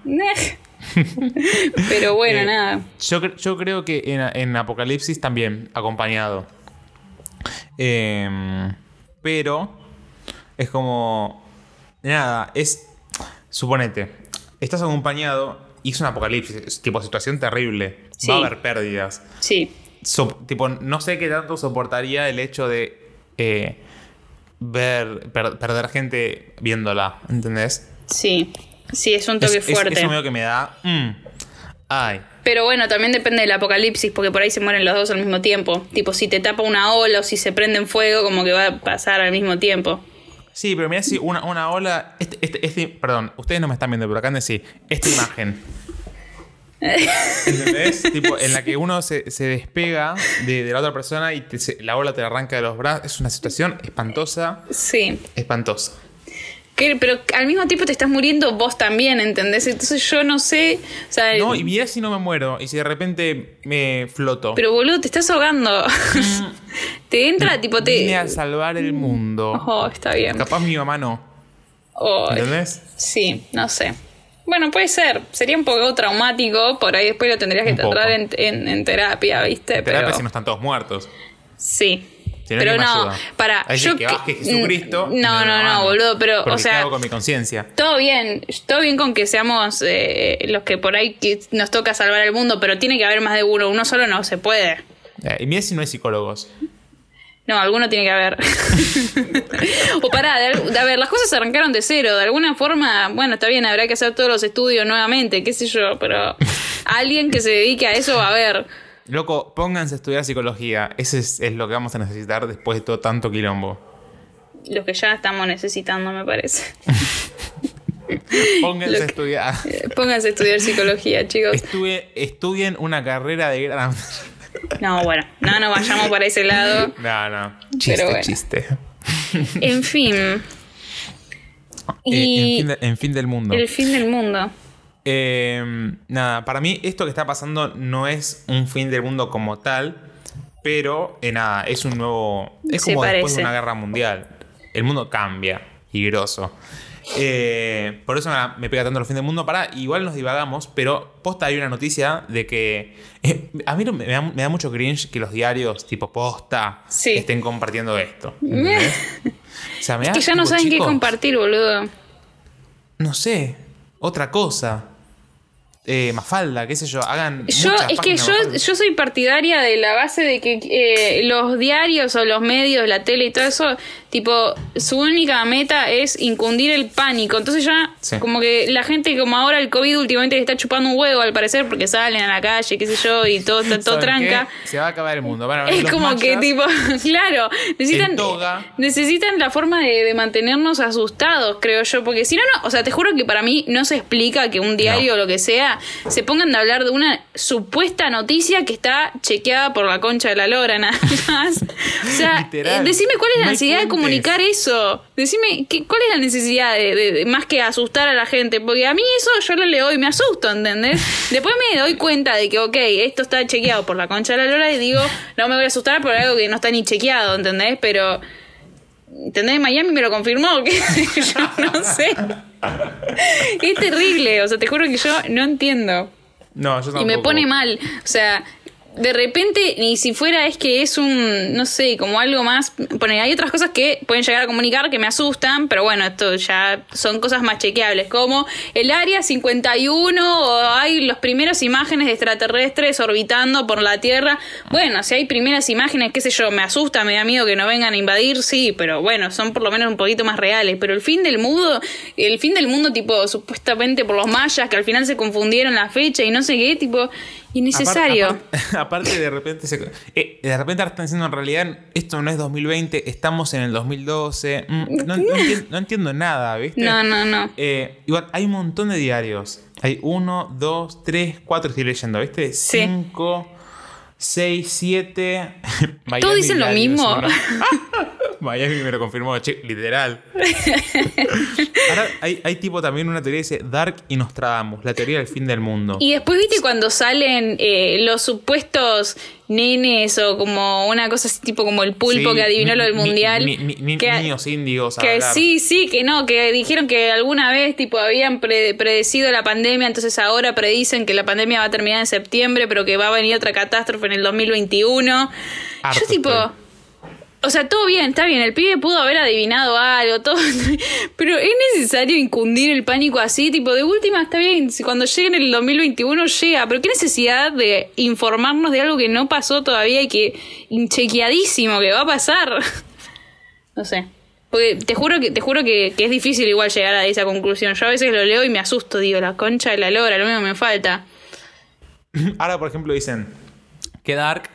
pero bueno, Eh, nada. Yo, yo creo que en, en Apocalipsis también, acompañado. Em, pero es como. Nada, es. Suponete, estás acompañado y es un apocalipsis, es tipo situación terrible. Sí. Va a haber pérdidas. Sí. So- tipo, no sé qué tanto soportaría el hecho de eh, ver, per- perder gente viéndola, ¿entendés? Sí. Sí, es un Es, toque es- fuerte. eso medio que me da. mm, ay. Pero bueno, también depende del apocalipsis, porque por ahí se mueren los dos al mismo tiempo. Tipo, si te tapa una ola o si se prende en fuego, como que va a pasar al mismo tiempo. Sí, pero mira si una, una ola. Este, este, este- perdón, ustedes no me están viendo, pero acá decir, esta imagen. ¿Entendés? tipo, en la que uno se, se despega de, de la otra persona y te- se- la ola te arranca de los brazos. Es una situación espantosa. Sí. Espantosa. Que- pero al mismo tiempo te estás muriendo vos también, ¿entendés? Entonces yo no sé. O sea, No, y mira si no me muero. Y si de repente me floto. pero boludo, te estás ahogando. te entra, tipo, te. Vine a salvar el mundo. Oh, está bien. Capaz mi mamá no. Oh, ¿Entendés? sí, no sé. Bueno, puede ser. Sería un poco traumático. Por ahí después lo tendrías que Un tratar en, en- en terapia, ¿viste? Terapia pero... si no están todos muertos. Sí. Si no, pero ¿quién me no, para. Yo que baje Jesucristo. No, no, no, boludo, pero, o ¿qué sea. hago con mi conciencia. Todo bien, todo bien con que seamos eh, los que por ahí que nos toca salvar el mundo, pero tiene que haber más de uno. Uno solo no se puede. Eh, y mira si no hay psicólogos. No, alguno tiene que haber. o pará, de, a ver, las cosas arrancaron de cero. De alguna forma, bueno, está bien, habrá que hacer todos los estudios nuevamente, qué sé yo, pero alguien que se dedique a eso, a ver. Loco, pónganse a estudiar psicología. Ese es, es lo que vamos a necesitar después de todo tanto quilombo. Lo que ya estamos necesitando, me parece. Pónganse a estudiar. Pónganse a estudiar psicología, chicos. Estudie- estudien una carrera de gran. No, bueno, no nos vayamos para ese lado. No, no. Chiste, bueno. chiste. En fin. Eh, Y en, fin de- en fin del mundo. el fin del mundo. Eh, nada, para mí esto que está pasando no es un fin del mundo como tal, pero eh, nada, es un nuevo... Es Se como después de una guerra mundial. El mundo cambia, y grosso. Eh, por eso me, me pega tanto el fin del mundo. Para, igual nos divagamos, pero posta hay una noticia de que. eh, a mí me, da, me da mucho cringe que los diarios tipo posta Sí. estén compartiendo esto. ¿entendés? O sea, me Es da, que ya no tipo, saben qué compartir, boludo. No sé, otra cosa. Eh, Mafalda, qué sé yo, hagan. Yo, es que yo soy partidaria de la base de que eh, los diarios o los medios, la tele y todo eso, tipo, su única meta es incundir el pánico. Entonces ya, Sí. como que la gente, como ahora el COVID últimamente le está chupando un huevo al parecer porque salen a la calle, qué sé yo, y todo está todo ¿Saben tranca. qué? Se va a acabar el mundo. Van a Es como que tipo, claro, necesitan, necesitan la forma de, de mantenernos asustados, creo yo, porque si no, no, o sea, te juro que para mí no se explica que un diario o lo que sea se pongan de hablar de una supuesta noticia que está chequeada por la concha de la lora, nada más. O sea, eh, decime cuál es la de fuentes. Comunicar eso. Decime ¿qué, cuál es la necesidad de, de- de- más que asustar a la gente, porque a mí eso yo lo leo y me asusto, ¿entendés? Después me doy cuenta de que, ok, esto está chequeado por la concha de la lora y digo, no me voy a asustar por algo que no está ni chequeado, ¿entendés? Pero, ¿entendés? Miami me lo confirmó, que yo no sé. Es terrible, o sea, te juro que yo no entiendo. No, yo tampoco. Y me pone mal. O sea, de repente, ni si fuera es que es un, no sé, como algo más. Pone, hay otras cosas que pueden llegar a comunicar que me asustan, pero bueno, esto ya son cosas más chequeables, como el área 51 o hay las primeras imágenes de extraterrestres orbitando por la Tierra. Bueno, si hay primeras imágenes, qué sé yo, me asusta, me da miedo que no vengan a invadir, sí, pero bueno, son por lo menos un poquito más reales. Pero el fin del mundo, el fin del mundo, tipo, supuestamente por los mayas, que al final se confundieron la fecha y no sé qué, tipo, innecesario. Aparte, aparte- aparte, de repente se- eh, de repente ahora están diciendo en realidad esto no es 2020, estamos en el 2012. Mm, no, no entien- no entiendo nada, ¿viste? No, no, no. Eh, igual, hay un montón de diarios. Hay uno, dos, tres, cuatro, estoy leyendo, ¿viste? Sí. Cinco, seis, siete. ¿Todos dicen lo mismo? Miami me lo confirmó, che, literal. Ahora hay, hay tipo también una teoría que dice Dark y Nostradamus, la teoría del fin del mundo. Y después, viste, cuando salen eh, los supuestos nenes o como una cosa así, tipo como el pulpo Sí, que adivinó lo del mundial. ni- ni- ni- que, niños índigos a que hablar. sí, sí, que no, que dijeron que alguna vez tipo habían pre- predecido la pandemia, entonces ahora predicen que la pandemia va a terminar en septiembre, pero que va a venir otra catástrofe en el 2021. Harto Yo tipo... estoy. O sea, todo bien, está bien, el pibe pudo haber adivinado algo, todo, pero es necesario incundir el pánico así, tipo, de última está bien, cuando llegue en el 2021 llega, pero qué necesidad de informarnos de algo que no pasó todavía y que inchequeadísimo que va a pasar. No sé. Porque te juro que te juro que, que es difícil igual llegar a esa conclusión. Yo a veces lo leo y me asusto, digo, la concha de la lora, lo mismo me falta. Ahora, por ejemplo, dicen que Dark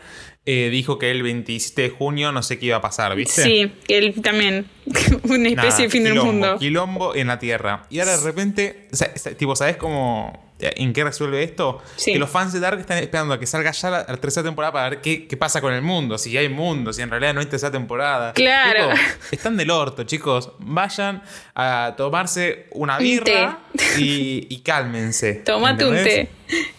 eh, dijo que el 27 de junio no sé qué iba a pasar, ¿viste? Sí, que él también, una especie Nada, de fin del quilombo, mundo. Quilombo en la Tierra. Y ahora de repente, o sea, tipo, ¿sabes cómo, en qué resuelve esto? Sí. Que los fans de Dark están esperando a que salga ya la, la tercera temporada para ver qué, qué pasa con el mundo. Si hay mundo, si en realidad no hay tercera temporada. Claro. Están del orto, chicos. Vayan a tomarse una Un birra y, y cálmense. Tomate un té.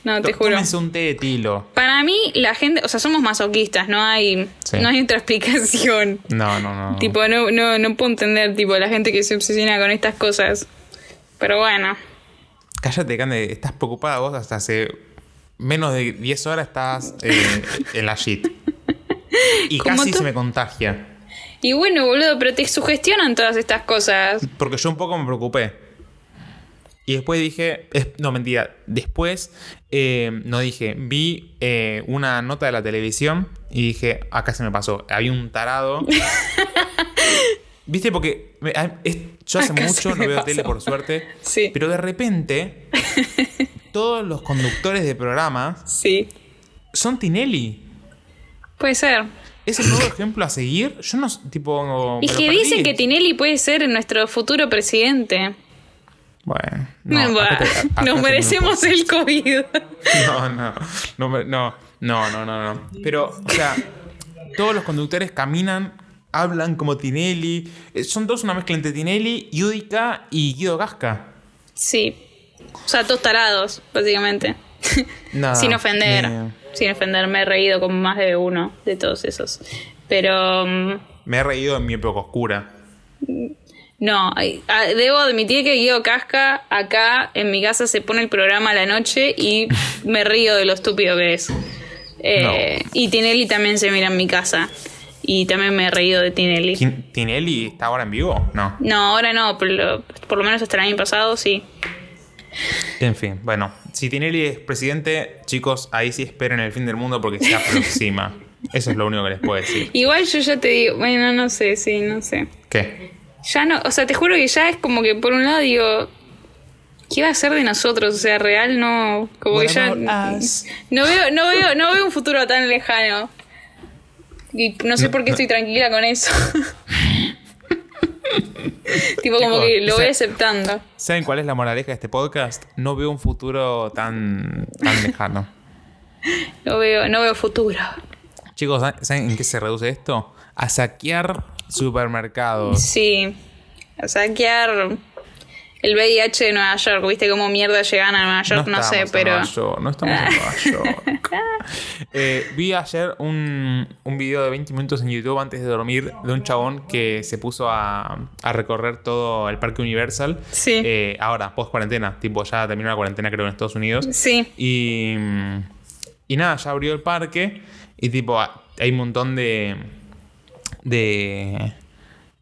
No, te juro. Tómense un té de tilo. Para mí, la gente, o sea, somos masoquistas, no hay, Sí. no hay otra explicación. No, no, no. Tipo, no, no, no puedo entender, tipo, la gente que se obsesiona con estas cosas. Pero bueno. Cállate, Cande. Estás preocupada vos hasta hace menos de 10 horas estás eh, en la shit. Y casi tú. se me contagia. Y bueno, boludo, pero te sugestionan todas estas cosas. Porque yo un poco me preocupé. Y después dije, es- no mentira, después eh, no dije, vi eh, una nota de la televisión y dije, acá se me pasó, había un tarado. ¿Viste? Porque me- es- yo hace mucho no veo pasó. tele, por suerte. Sí. Pero de repente, todos los conductores de programas Sí. son Tinelli. Puede ser. ¿Es el nuevo ejemplo a seguir? Yo no, tipo... Y que dicen que Tinelli puede ser nuestro futuro presidente. Bueno, no, acá te- acá nos merecemos el COVID. No, no, no, no, no, no, no. Pero, o sea, todos los conductores caminan, hablan como Tinelli. Eh, Son todos una mezcla entre Tinelli, Yudica y Guido Gasca. Sí. O sea, todos tarados, básicamente. Sin ofender. me- Sin ofender, me he reído con más de uno de todos esos. Pero. mm, Me he reído en mi época oscura. No, ah, debo admitir que Guido Casca acá en mi casa se pone el programa a la noche y me río de lo estúpido que es. Eh, Y Tinelli también se mira en mi casa. Y también me he reído de Tinelli. ¿Tin- ¿Tinelli está ahora en vivo? No. No, ahora no, pero lo- por lo menos hasta el año pasado sí. En fin, bueno. Si Tinelli es presidente, chicos, ahí sí esperen el fin del mundo porque se aproxima. Eso es lo único que les puedo decir. Igual yo ya te digo, bueno, no sé, sí, no sé. ¿Qué? Ya no, o sea, te juro que ya es como que por un lado digo, ¿qué va a ser de nosotros? O sea, real no, como que ya us? no veo, no veo, no veo un futuro tan lejano. Y no sé por qué estoy tranquila con eso. tipo como que lo voy aceptando. ¿Saben cuál es la moraleja de este podcast? No veo un futuro tan, tan lejano. No veo, no veo futuro. Chicos, ¿saben- ¿saben en qué se reduce esto? A saquear supermercados. Sí. A saquear el VIH de Nueva York. ¿Viste cómo mierda llegan a Nueva York? No, sé, pero. York, no estamos en Nueva York. Eh, vi ayer un, un video de 20 minutos en YouTube antes de dormir de un chabón que se puso a, a recorrer todo el parque Universal. Sí. Eh, ahora, post cuarentena. Tipo, ya terminó la cuarentena, creo, en Estados Unidos. Sí. Y, y nada, ya abrió el parque. Y tipo, hay un montón de. de.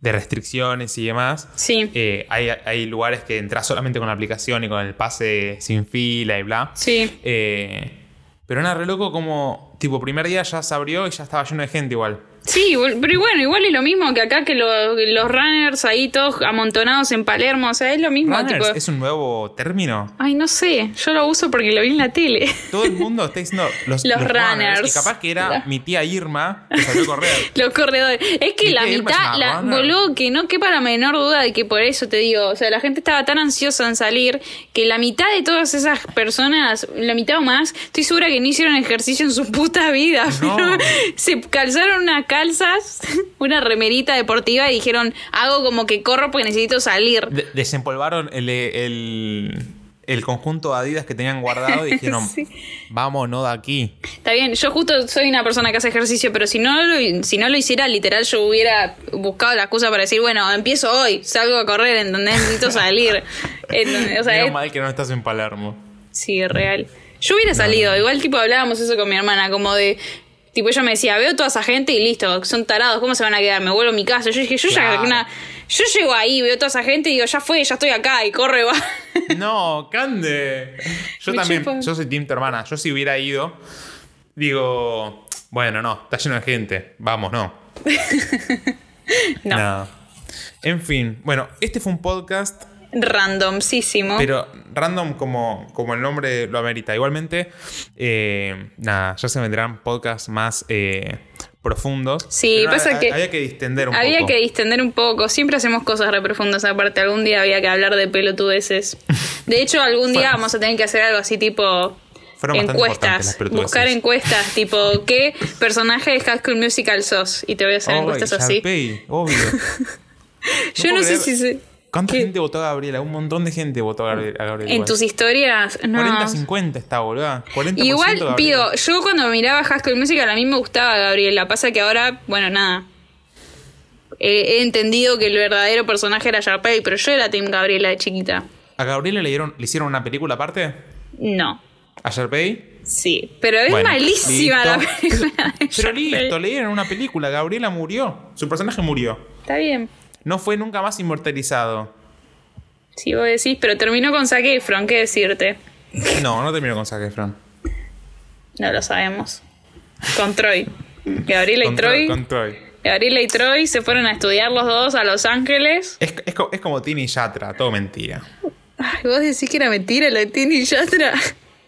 De restricciones y demás. Sí. Eh, hay, hay lugares que entras solamente con la aplicación y con el pase sin fila y bla. Sí. Eh, pero nada, re loco como, tipo, primer día ya se abrió y ya estaba lleno de gente igual. Sí, pero bueno, igual es lo mismo que acá que lo- los runners ahí todos amontonados en Palermo, o sea, es lo mismo, Runners, tipo, ¿Es un nuevo término? ay, no sé, yo lo uso porque lo vi en la tele. Todo el mundo está diciendo los, Los runners. Y capaz que era mi tía Irma que salió a correr. Los corredores. Es que ¿Y la mitad, una la, boludo, que no quepa la menor duda de que por eso te digo, o sea, la gente estaba tan ansiosa en salir que la mitad de todas esas personas, la mitad o más, estoy segura que no hicieron ejercicio en su puta vida. No. se calzaron unas calzas, una remerita deportiva y dijeron, hago como que corro porque necesito salir. De- desempolvaron el, el, el conjunto de Adidas que tenían guardado y dijeron, Sí. vámonos de aquí. Está bien, yo justo soy una persona que hace ejercicio, pero si no lo, si no lo hiciera, literal, yo hubiera buscado la excusa para decir, bueno, empiezo hoy, salgo a correr, ¿entendés? Necesito salir. Es- mal que no estás en Palermo. sí, real. Yo hubiera salido, igual tipo hablábamos eso con mi hermana, como de... Tipo, ella me decía, veo toda esa gente y listo, son tarados, ¿cómo se van a quedar? Me vuelvo a mi casa. Yo dije, yo ya... Claro. una- yo llego ahí, veo toda esa gente y digo, ya fue, ya estoy acá y corre, va. No, Cande. Yo Me también, yo soy team tu hermana. Yo si hubiera ido, digo, bueno, no, está lleno de gente. Vamos, no. No, No. En fin, bueno, este fue un podcast, randomísimo. pero random como, como el nombre lo amerita. Igualmente, eh, nada, ya se vendrán podcasts más eh, profundos. Sí, pasa que Había que distender un Había poco. que distender un poco. Siempre hacemos cosas re profundas aparte. Algún día había que hablar de pelotudeces. De hecho, algún día vamos a tener que hacer algo así tipo encuestas. Buscar encuestas tipo ¿qué personaje de High School Musical sos? Y te voy a hacer encuestas así. Obvio. Yo no puedo sé creer. si se... ¿Cuánta ¿Qué? gente votó a Gabriela? Un montón de gente votó a Gabriela. a Gabriela En igual. tus historias, no. 40-50 está, boludo. 40% Igual, pido, yo cuando miraba School Musical a mí me gustaba Gabriela. Pasa que ahora, bueno, nada. He, he entendido que el verdadero personaje era Sharpay, pero yo era Team Gabriela de chiquita. ¿A Gabriela le, dieron, le hicieron una película aparte? No. ¿A Sharpay? Sí, pero es Bueno, malísima la película de Pero listo, le dieron una película. Gabriela murió. Su personaje murió. Está bien. No fue nunca más inmortalizado. Sí, vos decís, pero terminó con Zac Efron, ¿qué decirte? No, no terminó con Zac Efron. No lo sabemos. Con Troy. Gabriela y Con Troy. Troy- con Troy. Gabriela y Troy se fueron a estudiar los dos a Los Ángeles. Es, es es como Tini y Yatra, todo mentira. Ay, vos decís que era mentira la de Tini Yatra.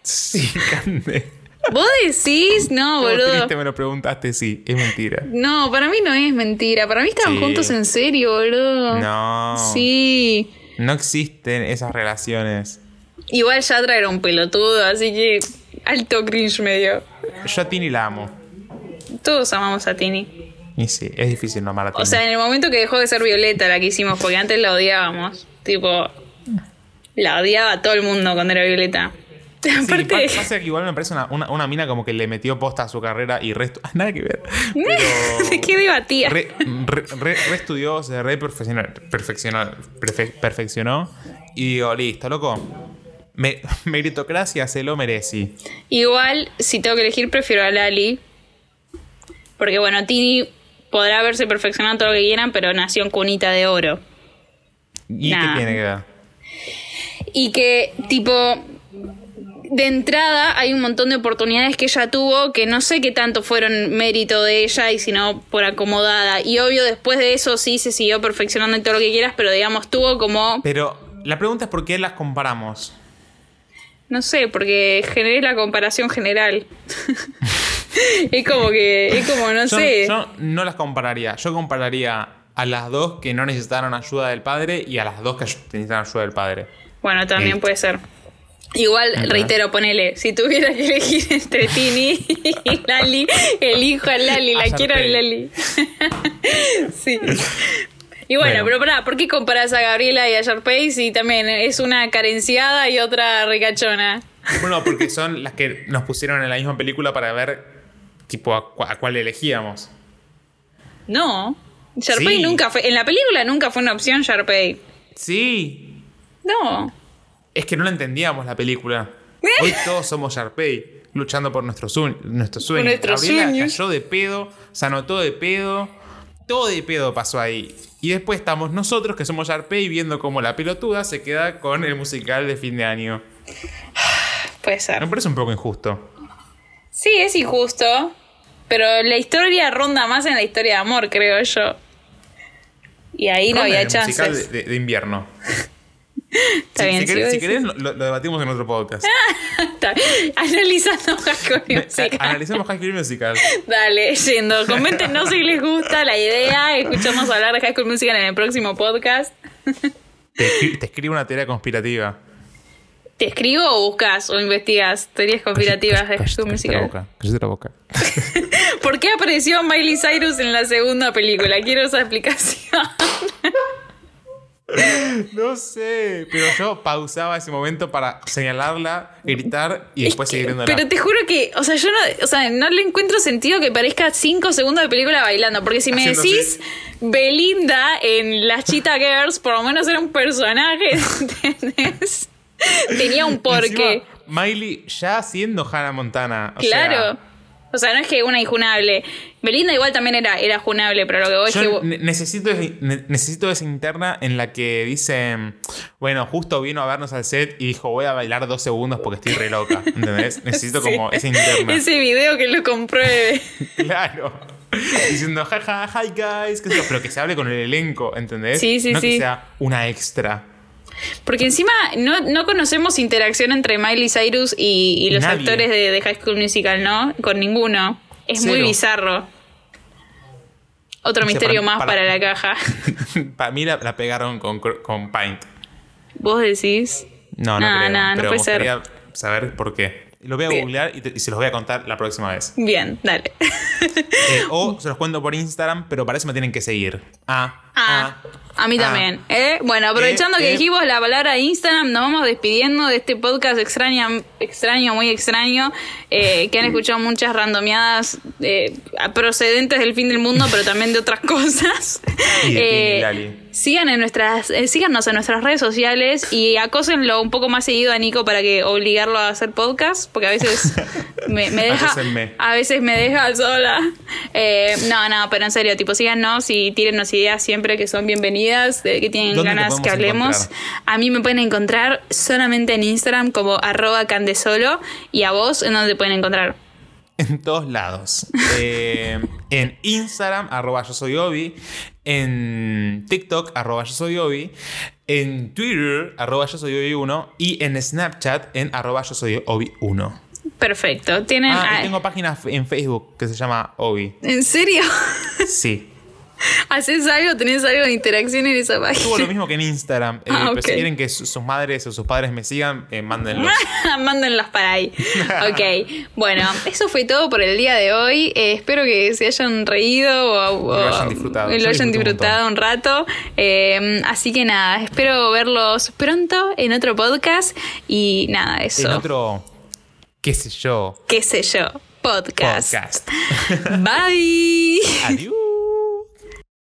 Sí, Cande. ¿Vos decís? No, Todo boludo. triste me lo preguntaste, sí, es mentira. No, para mí no es mentira. Para mí estaban Sí. juntos en serio, boludo. No. Sí. No existen esas relaciones. Igual Yatra era un pelotudo, así que alto cringe me dio. Yo a Tini la amo. Todos amamos a Tini. Y sí, es difícil no amar a Tini. O sea, en el momento que dejó de ser Violeta la que hicimos, porque antes la odiábamos. Tipo, la odiaba a todo el mundo cuando era Violeta. Sí, Aparte, pa- pasa que igual me parece una, una, una mina como que le metió posta a su carrera y resto. Nada que ver. Pero. ¿qué debatía? Re, re, re- re estudió, se re perfeccionó, perfeccionó, perfe- perfeccionó y digo, listo, loco. Me, meritocracia se lo merece. Igual, si tengo que elegir, prefiero a Lali. Porque bueno, Tini podrá haberse perfeccionado todo lo que quieran, pero nació en cunita de oro. ¿Y Nah. qué tiene que ver? Y que, tipo, de entrada hay un montón de oportunidades que ella tuvo que no sé qué tanto fueron mérito de ella y sino por acomodada. Y obvio, después de eso sí se siguió perfeccionando en todo lo que quieras, pero digamos, tuvo como, Pero la pregunta es por qué las comparamos. no sé, porque generé la comparación general. es como que, es como, no Yo, sé. yo no las compararía. Yo compararía a las dos que no necesitaron ayuda del padre y a las dos que necesitaron ayuda del padre. Bueno, también puede ser. Igual, Ajá. reitero, ponele, si tuviera que elegir entre Tini y Lali, elijo a Lali, la quiero a. Lali. sí. Y bueno, Bueno. pero pará, ¿por qué comparas a Gabriela y a Sharpay si también es una carenciada y otra ricachona? Bueno, porque son las que nos pusieron en la misma película para ver, tipo, a, cu- a cuál elegíamos. No. Sharpay Sí. nunca fue, en la película nunca fue una opción Sharpay. Sí, No. Es que no la entendíamos la película. Hoy todos somos Sharpay, luchando por nuestros, sueños nuestros sueños. nuestros Gabriela cayó de pedo, se anotó de pedo, todo de pedo pasó ahí. Y después estamos nosotros, que somos Sharpay, viendo cómo la pelotuda se queda con el musical de fin de año. Puede ser. Me parece un poco injusto. Sí, es injusto. Pero la historia ronda más en la historia de amor, creo yo. Y ahí no había musical chances. de, de- de invierno. Está si, bien, si querés, si lo, lo debatimos en otro podcast. Está bien. Analizando High Musical. Analicemos High School Musical. Dale, yendo. Coméntenos si les gusta la idea. Escuchamos hablar de High School Musical en el próximo podcast. Te, te escribo una teoría conspirativa. ¿Te escribo o buscas o investigas teorías conspirativas de School Cállate la Musical? boca. Cállate la boca. ¿Por qué apareció Miley Cyrus en la segunda película? Quiero esa explicación. No sé, pero yo pausaba ese momento para señalarla, gritar y después seguir viéndola. Pero te juro que, o sea, yo no, o sea, no le encuentro sentido que parezca cinco segundos de película bailando. Porque si me Haciendo decís Belinda en Las Cheetah Girls, por lo menos era un personaje, ¿entendés? Tenía un porqué. Encima, Miley ya siendo Hannah Montana. o claro. sea, o sea, no es que una injunable. Belinda igual también era, era junable, pero lo que voy es que. vos- necesito, ne- necesito esa interna en la que dicen, bueno, justo vino a vernos al set y dijo, voy a bailar dos segundos porque estoy re loca. ¿Entendés? Necesito Sí. como esa interna. Ese video que lo compruebe. Claro. Diciendo, jaja, hi guys, qué pero que se hable con el elenco, ¿entendés? Sí, sí, no sí. que sea una extra. Porque encima no, no conocemos interacción entre Miley Cyrus y, y los Nadie. actores de, de High School Musical, ¿no? Con ninguno. Es muy bizarro. Otro misterio para- más para- para, la caja. Para mí la, la pegaron con, con Paint. ¿Vos decís? No, no Nah, creo. nah, no pero me puede ser. saber por qué. Lo voy a Bien. googlear y, te- y se los voy a contar la próxima vez. Bien, dale. Eh, o se los cuento por Instagram, pero para eso me tienen que seguir. Ah, Ah, a mí ah. también. ¿eh? Bueno, aprovechando Eh, que eh. dijimos la palabra Instagram, nos vamos despidiendo de este podcast extraña, extraño, muy extraño, eh, que han escuchado muchas randomeadas eh, procedentes del fin del mundo, pero también de otras cosas. Y de. Sigan en nuestras, síganos en nuestras redes sociales y acósenlo un poco más seguido a Nico para que obligarlo a hacer podcast, porque a veces me, me deja, Acósenme. a veces me deja sola. No, no, pero en serio, tipo, síganos y tírennos ideas siempre que son bienvenidas, de que tienen ¿Dónde ganas que hablemos. encontrar? A mí me pueden encontrar solamente en Instagram como arroba candesolo y a vos en donde te pueden encontrar. En todos lados. Eh, en Instagram, arroba yo soy Obi. En TikTok, arroba yo soy Obi. En Twitter, arroba yo soy Obi 1. Y en Snapchat, en arroba yo soy Obi 1. Perfecto. Tienen. Ah, ah, y tengo página en Facebook que se llama Obi. ¿En serio? Sí. ¿Haces algo? ¿Tenés algo de interacción en esa Tuvo lo página? mismo que en Instagram. Eh, Ah, Pero si ok. quieren que su- sus madres o sus padres me sigan, eh, mándenlos. Mándenlas para ahí. Ok. Bueno, eso fue todo por el día de hoy. Eh, espero que se hayan reído o, o- Lo hayan disfrutado. lo hayan un disfrutado un, rato. Eh, así que nada, espero verlos pronto en otro podcast. Y nada, eso. En otro qué sé yo. qué sé yo, podcast. Podcast. Bye. Adiós.